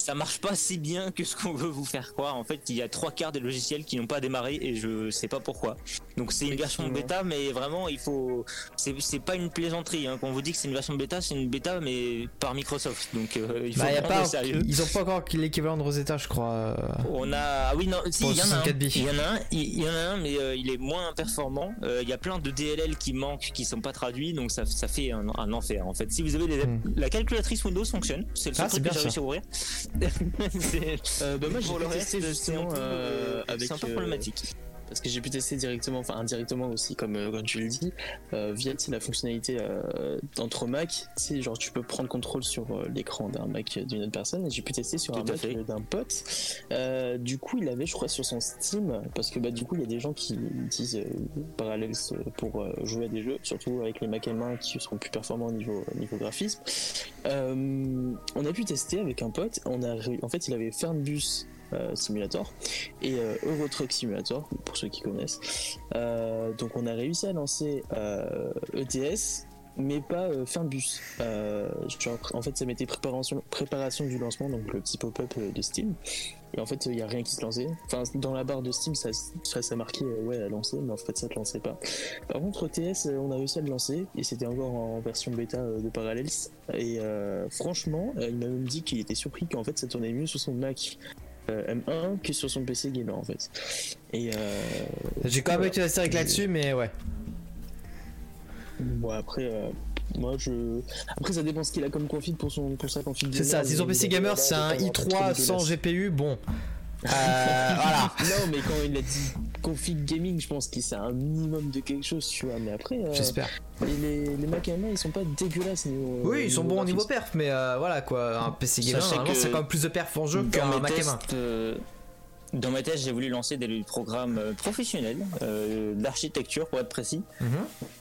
ça marche pas si bien que ce qu'on veut vous faire croire. En fait, il y a trois quarts des logiciels qui n'ont pas démarré et je sais pas pourquoi. Donc c'est une version bêta, mais vraiment il faut. C'est pas une plaisanterie. Hein. Quand on vous dit que c'est une version bêta, c'est une bêta mais par Microsoft. Donc euh, il faut Bah, y a prendre pas, au sérieux. ils ont pas encore l'équivalent de Rosetta, je crois. On a ah oui non si il y en a un 64 bits. il y en a un il il y en a un mais euh, il est moins performant Euh, il y a plein de DLL qui manquent qui sont pas traduits donc ça, ça fait un, un enfer en fait si vous avez les Hmm. la calculatrice Windows fonctionne c'est le seul Ah, truc que bien j'ai réussi à ouvrir [LAUGHS] Euh, bah moi j'ai un justement peu, euh, euh, avec c'est un peu euh, problématique parce que j'ai pu tester directement, enfin indirectement aussi, comme, euh, comme tu le dis, euh, via la fonctionnalité euh, entre Mac. Tu genre tu peux prendre contrôle sur euh, l'écran d'un Mac d'une autre personne. Et j'ai pu tester sur un Tout à Mac d'un pote. Du coup, il avait, je crois, sur son Steam, parce que bah du coup, il y a des gens qui utilisent Parallels pour jouer à des jeux, surtout avec les Mac M1 qui seront plus performants au niveau, au niveau graphisme. On a pu tester avec un pote. On a, en fait, il avait Fernbus Simulator et euh, Euro Truck Simulator pour ceux qui connaissent. Euh, donc, on a réussi à lancer euh, ETS. Mais pas euh. Euh, genre, en fait, ça mettait préparation, du lancement, donc le petit pop-up euh, de Steam. Et en fait, il n'y a rien qui se lançait. Enfin, dans la barre de Steam, ça, ça, ça marquait euh, ouais à lancer, mais en fait, ça ne lançait pas. Par contre, ETS, euh, on a réussi à le lancer et c'était encore en version bêta euh, de Parallels. Et euh, franchement, euh, il m'a même dit qu'il était surpris qu'en fait, ça tournait mieux sur son Mac euh, M1 que sur son PC gamer en fait. Et euh, J'ai quand même Voilà. été hystérique là-dessus, mais ouais. bon après. euh, moi je. Après ça dépend ce qu'il a comme config pour son pour sa config. C'est ça, si son PC gamer c'est un i3 sans GPU, bon. Euh, [LAUGHS] voilà. Non mais quand il a dit config gaming, je pense qu'il c'est un minimum de quelque chose, tu vois. Mais après, euh, J'espère. et les, les Mac M1 ils sont pas dégueulasses niveau. Oui, ils sont bons au niveau perf, mais euh, voilà quoi. Un PC gamer, c'est quand même plus de perf en jeu qu'un Mac M1. Dans mes tests, j'ai voulu lancer des programmes euh, professionnels euh, d'architecture, pour être précis. Mhm.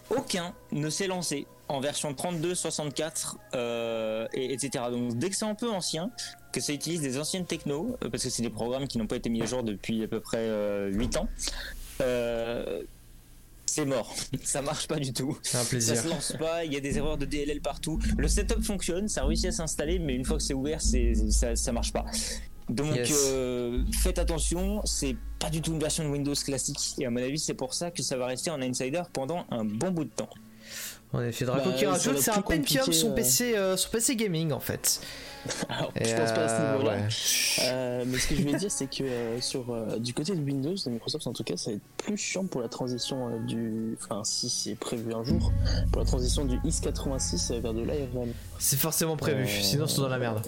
Aucun ne s'est lancé en version 32, 64, euh, et, etc. Donc dès que c'est un peu ancien, que ça utilise des anciennes techno, euh, parce que c'est des programmes qui n'ont pas été mis à jour depuis à peu près euh, 8 ans, c'est mort. [LAUGHS] Ça marche pas du tout. C'est un Ça plaisir. se lance pas, il y a des erreurs de DLL partout. Le setup fonctionne, ça réussit à s'installer, mais une fois que c'est ouvert, ça, ça marche pas. Donc Yes. euh, faites attention, c'est pas du tout une version de Windows classique. Et à mon avis, c'est pour ça que ça va rester en insider pendant un bon bout de temps. En effet, Draco Bah, qui rajoute, c'est un Pentium son euh. PC, euh, son PC gaming en fait. Alors, [LAUGHS] Et, je pense pas à ce euh, niveau-là. ouais. Euh, mais ce que je vais dire, c'est que euh, sur euh, du côté de Windows, de Microsoft en tout cas, ça va être plus chiant pour la transition euh, du. Enfin, si c'est prévu un jour, pour la transition du x86 vers de l'ARM. C'est forcément prévu, Euh, sinon c'est dans la merde.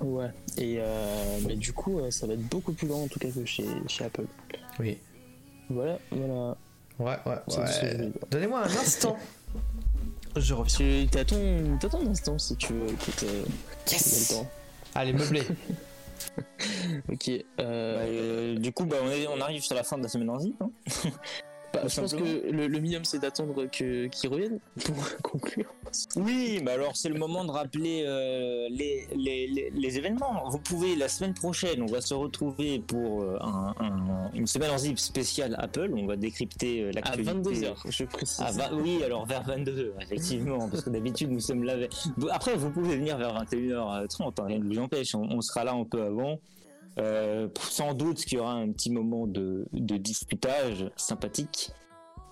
Ouais. Et euh, mais du coup, euh, ça va être beaucoup plus lent en tout cas que chez, chez Apple. Oui. Voilà, voilà. Ouais, ouais, ouais. Donnez-moi un instant. [LAUGHS] Je reviens. Tu t'as ton, ton instant si tu veux. Écoute, euh, Yes le temps. Allez, meublé. [LAUGHS] [LAUGHS] Ok. Euh, Euh, du coup, bah, on, est- on arrive sur la fin de la semaine en zip. hein. Bah, je pense que le, le minimum c'est d'attendre qu'ils reviennent pour [LAUGHS] conclure. Oui, bah alors c'est le moment de rappeler euh, les, les, les, les événements. Vous pouvez la semaine prochaine, on va se retrouver pour euh, un- un- une semaine en zip spéciale Apple. On va décrypter euh, À l'actualité. 22h, je précise. Ah, va- oui, alors vers 22h, effectivement, parce que d'habitude nous sommes là. Après, vous pouvez venir vers 21h30, hein, rien ne vous empêche, on, on sera là un peu avant. Euh, sans doute qu'il y aura un petit moment de, de disputage sympathique.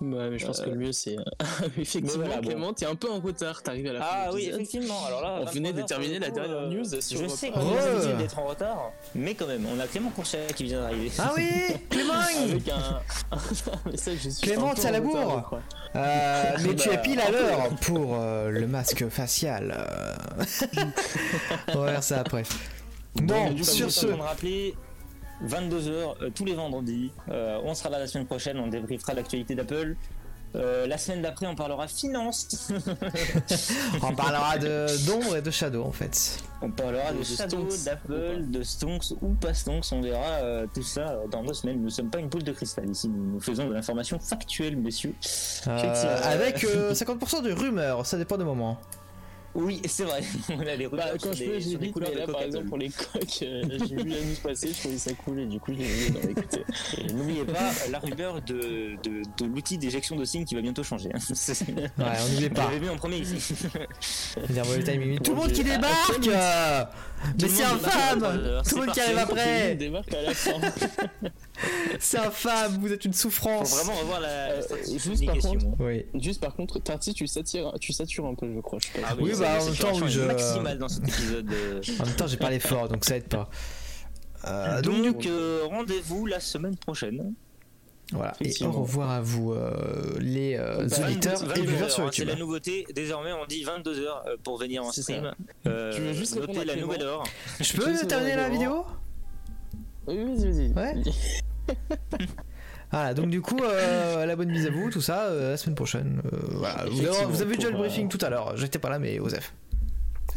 Ouais, mais je pense que le mieux c'est. [LAUGHS] Effectivement, Mais voilà, bon. Clément, t'es un peu en retard, t'arrives à la fin Ah oui, effectivement. Alors là, On venait de 23 terminer la dernière euh, news sur Je sais qu'on l'habitude d'être en retard, mais quand même, on a Clément Courchet qui vient d'arriver. Ah oui, [LAUGHS] Clément Avec [LAUGHS] un, message, je suis Clément, t'es à la bourre. Euh, mais tu es Bah, pile à l'heure pour euh, le masque facial. euh. On va voir ça après. Bon, Donc, du coup, sur ce, on rappelé, 22h tous les vendredis. Euh, on sera là la semaine prochaine, on débriefera l'actualité d'Apple. Euh, la semaine d'après, on parlera finance. [LAUGHS] on parlera de d'ombre et de shadow en fait. on parlera de De Shadow, d'Apple, de Stonks ou pas Stonks. On verra euh, tout ça euh, dans deux semaines. Nous ne sommes pas une boule de cristal ici. Nous, faisons de l'information factuelle, messieurs. Euh, avec euh, 50% de rumeurs, ça dépend des moments. Oui, c'est vrai. [LAUGHS] on a les Bah, quand je des- peux, sur des couleurs mais de là, par exemple, pour les coques, euh, j'ai vu la news passer, je trouvais ça cool, et du coup, j'ai oublié d'en écouter. N'oubliez pas euh, la rumeur de, de, de l'outil d'éjection de signe qui va bientôt changer. hein. [LAUGHS] Ouais, on n'oublie pas. l'avait vu en premier ici. Tout le monde qui j'ai- débarque Mais c'est infâme 23 heures, Tout le monde qui arrive après. [LAUGHS] C'est infâme, vous êtes une Faut souffrance vraiment revoir la, juste par. Oui. Juste par contre, Tarty, tu satures, tu satures un peu, je crois. Je sais pas. Ah Oui, bah, en même temps, je- maximale dans cet épisode. euh. En même temps, j'ai parlé fort, donc ça aide pas. Euh, donc, Donc, euh, rendez-vous la semaine prochaine. Voilà. Et au revoir à vous, euh, les euh, Bah, auditeurs 22 et viewers heures, sur hein, C'est YouTube. la nouveauté. Désormais, on dit 22h pour venir en stream. Euh, Tu veux juste à la nouvelle heure. Je Juste peux terminer la vidéo? Oui, vas-y, vas-y. Ouais. [LAUGHS] Voilà, donc du coup, euh, la bonne mise à vous, tout ça, euh, la semaine prochaine. euh, voilà. Vous, avez, vous avez déjà le briefing tout à l'heure, j'étais pas là, mais Osef.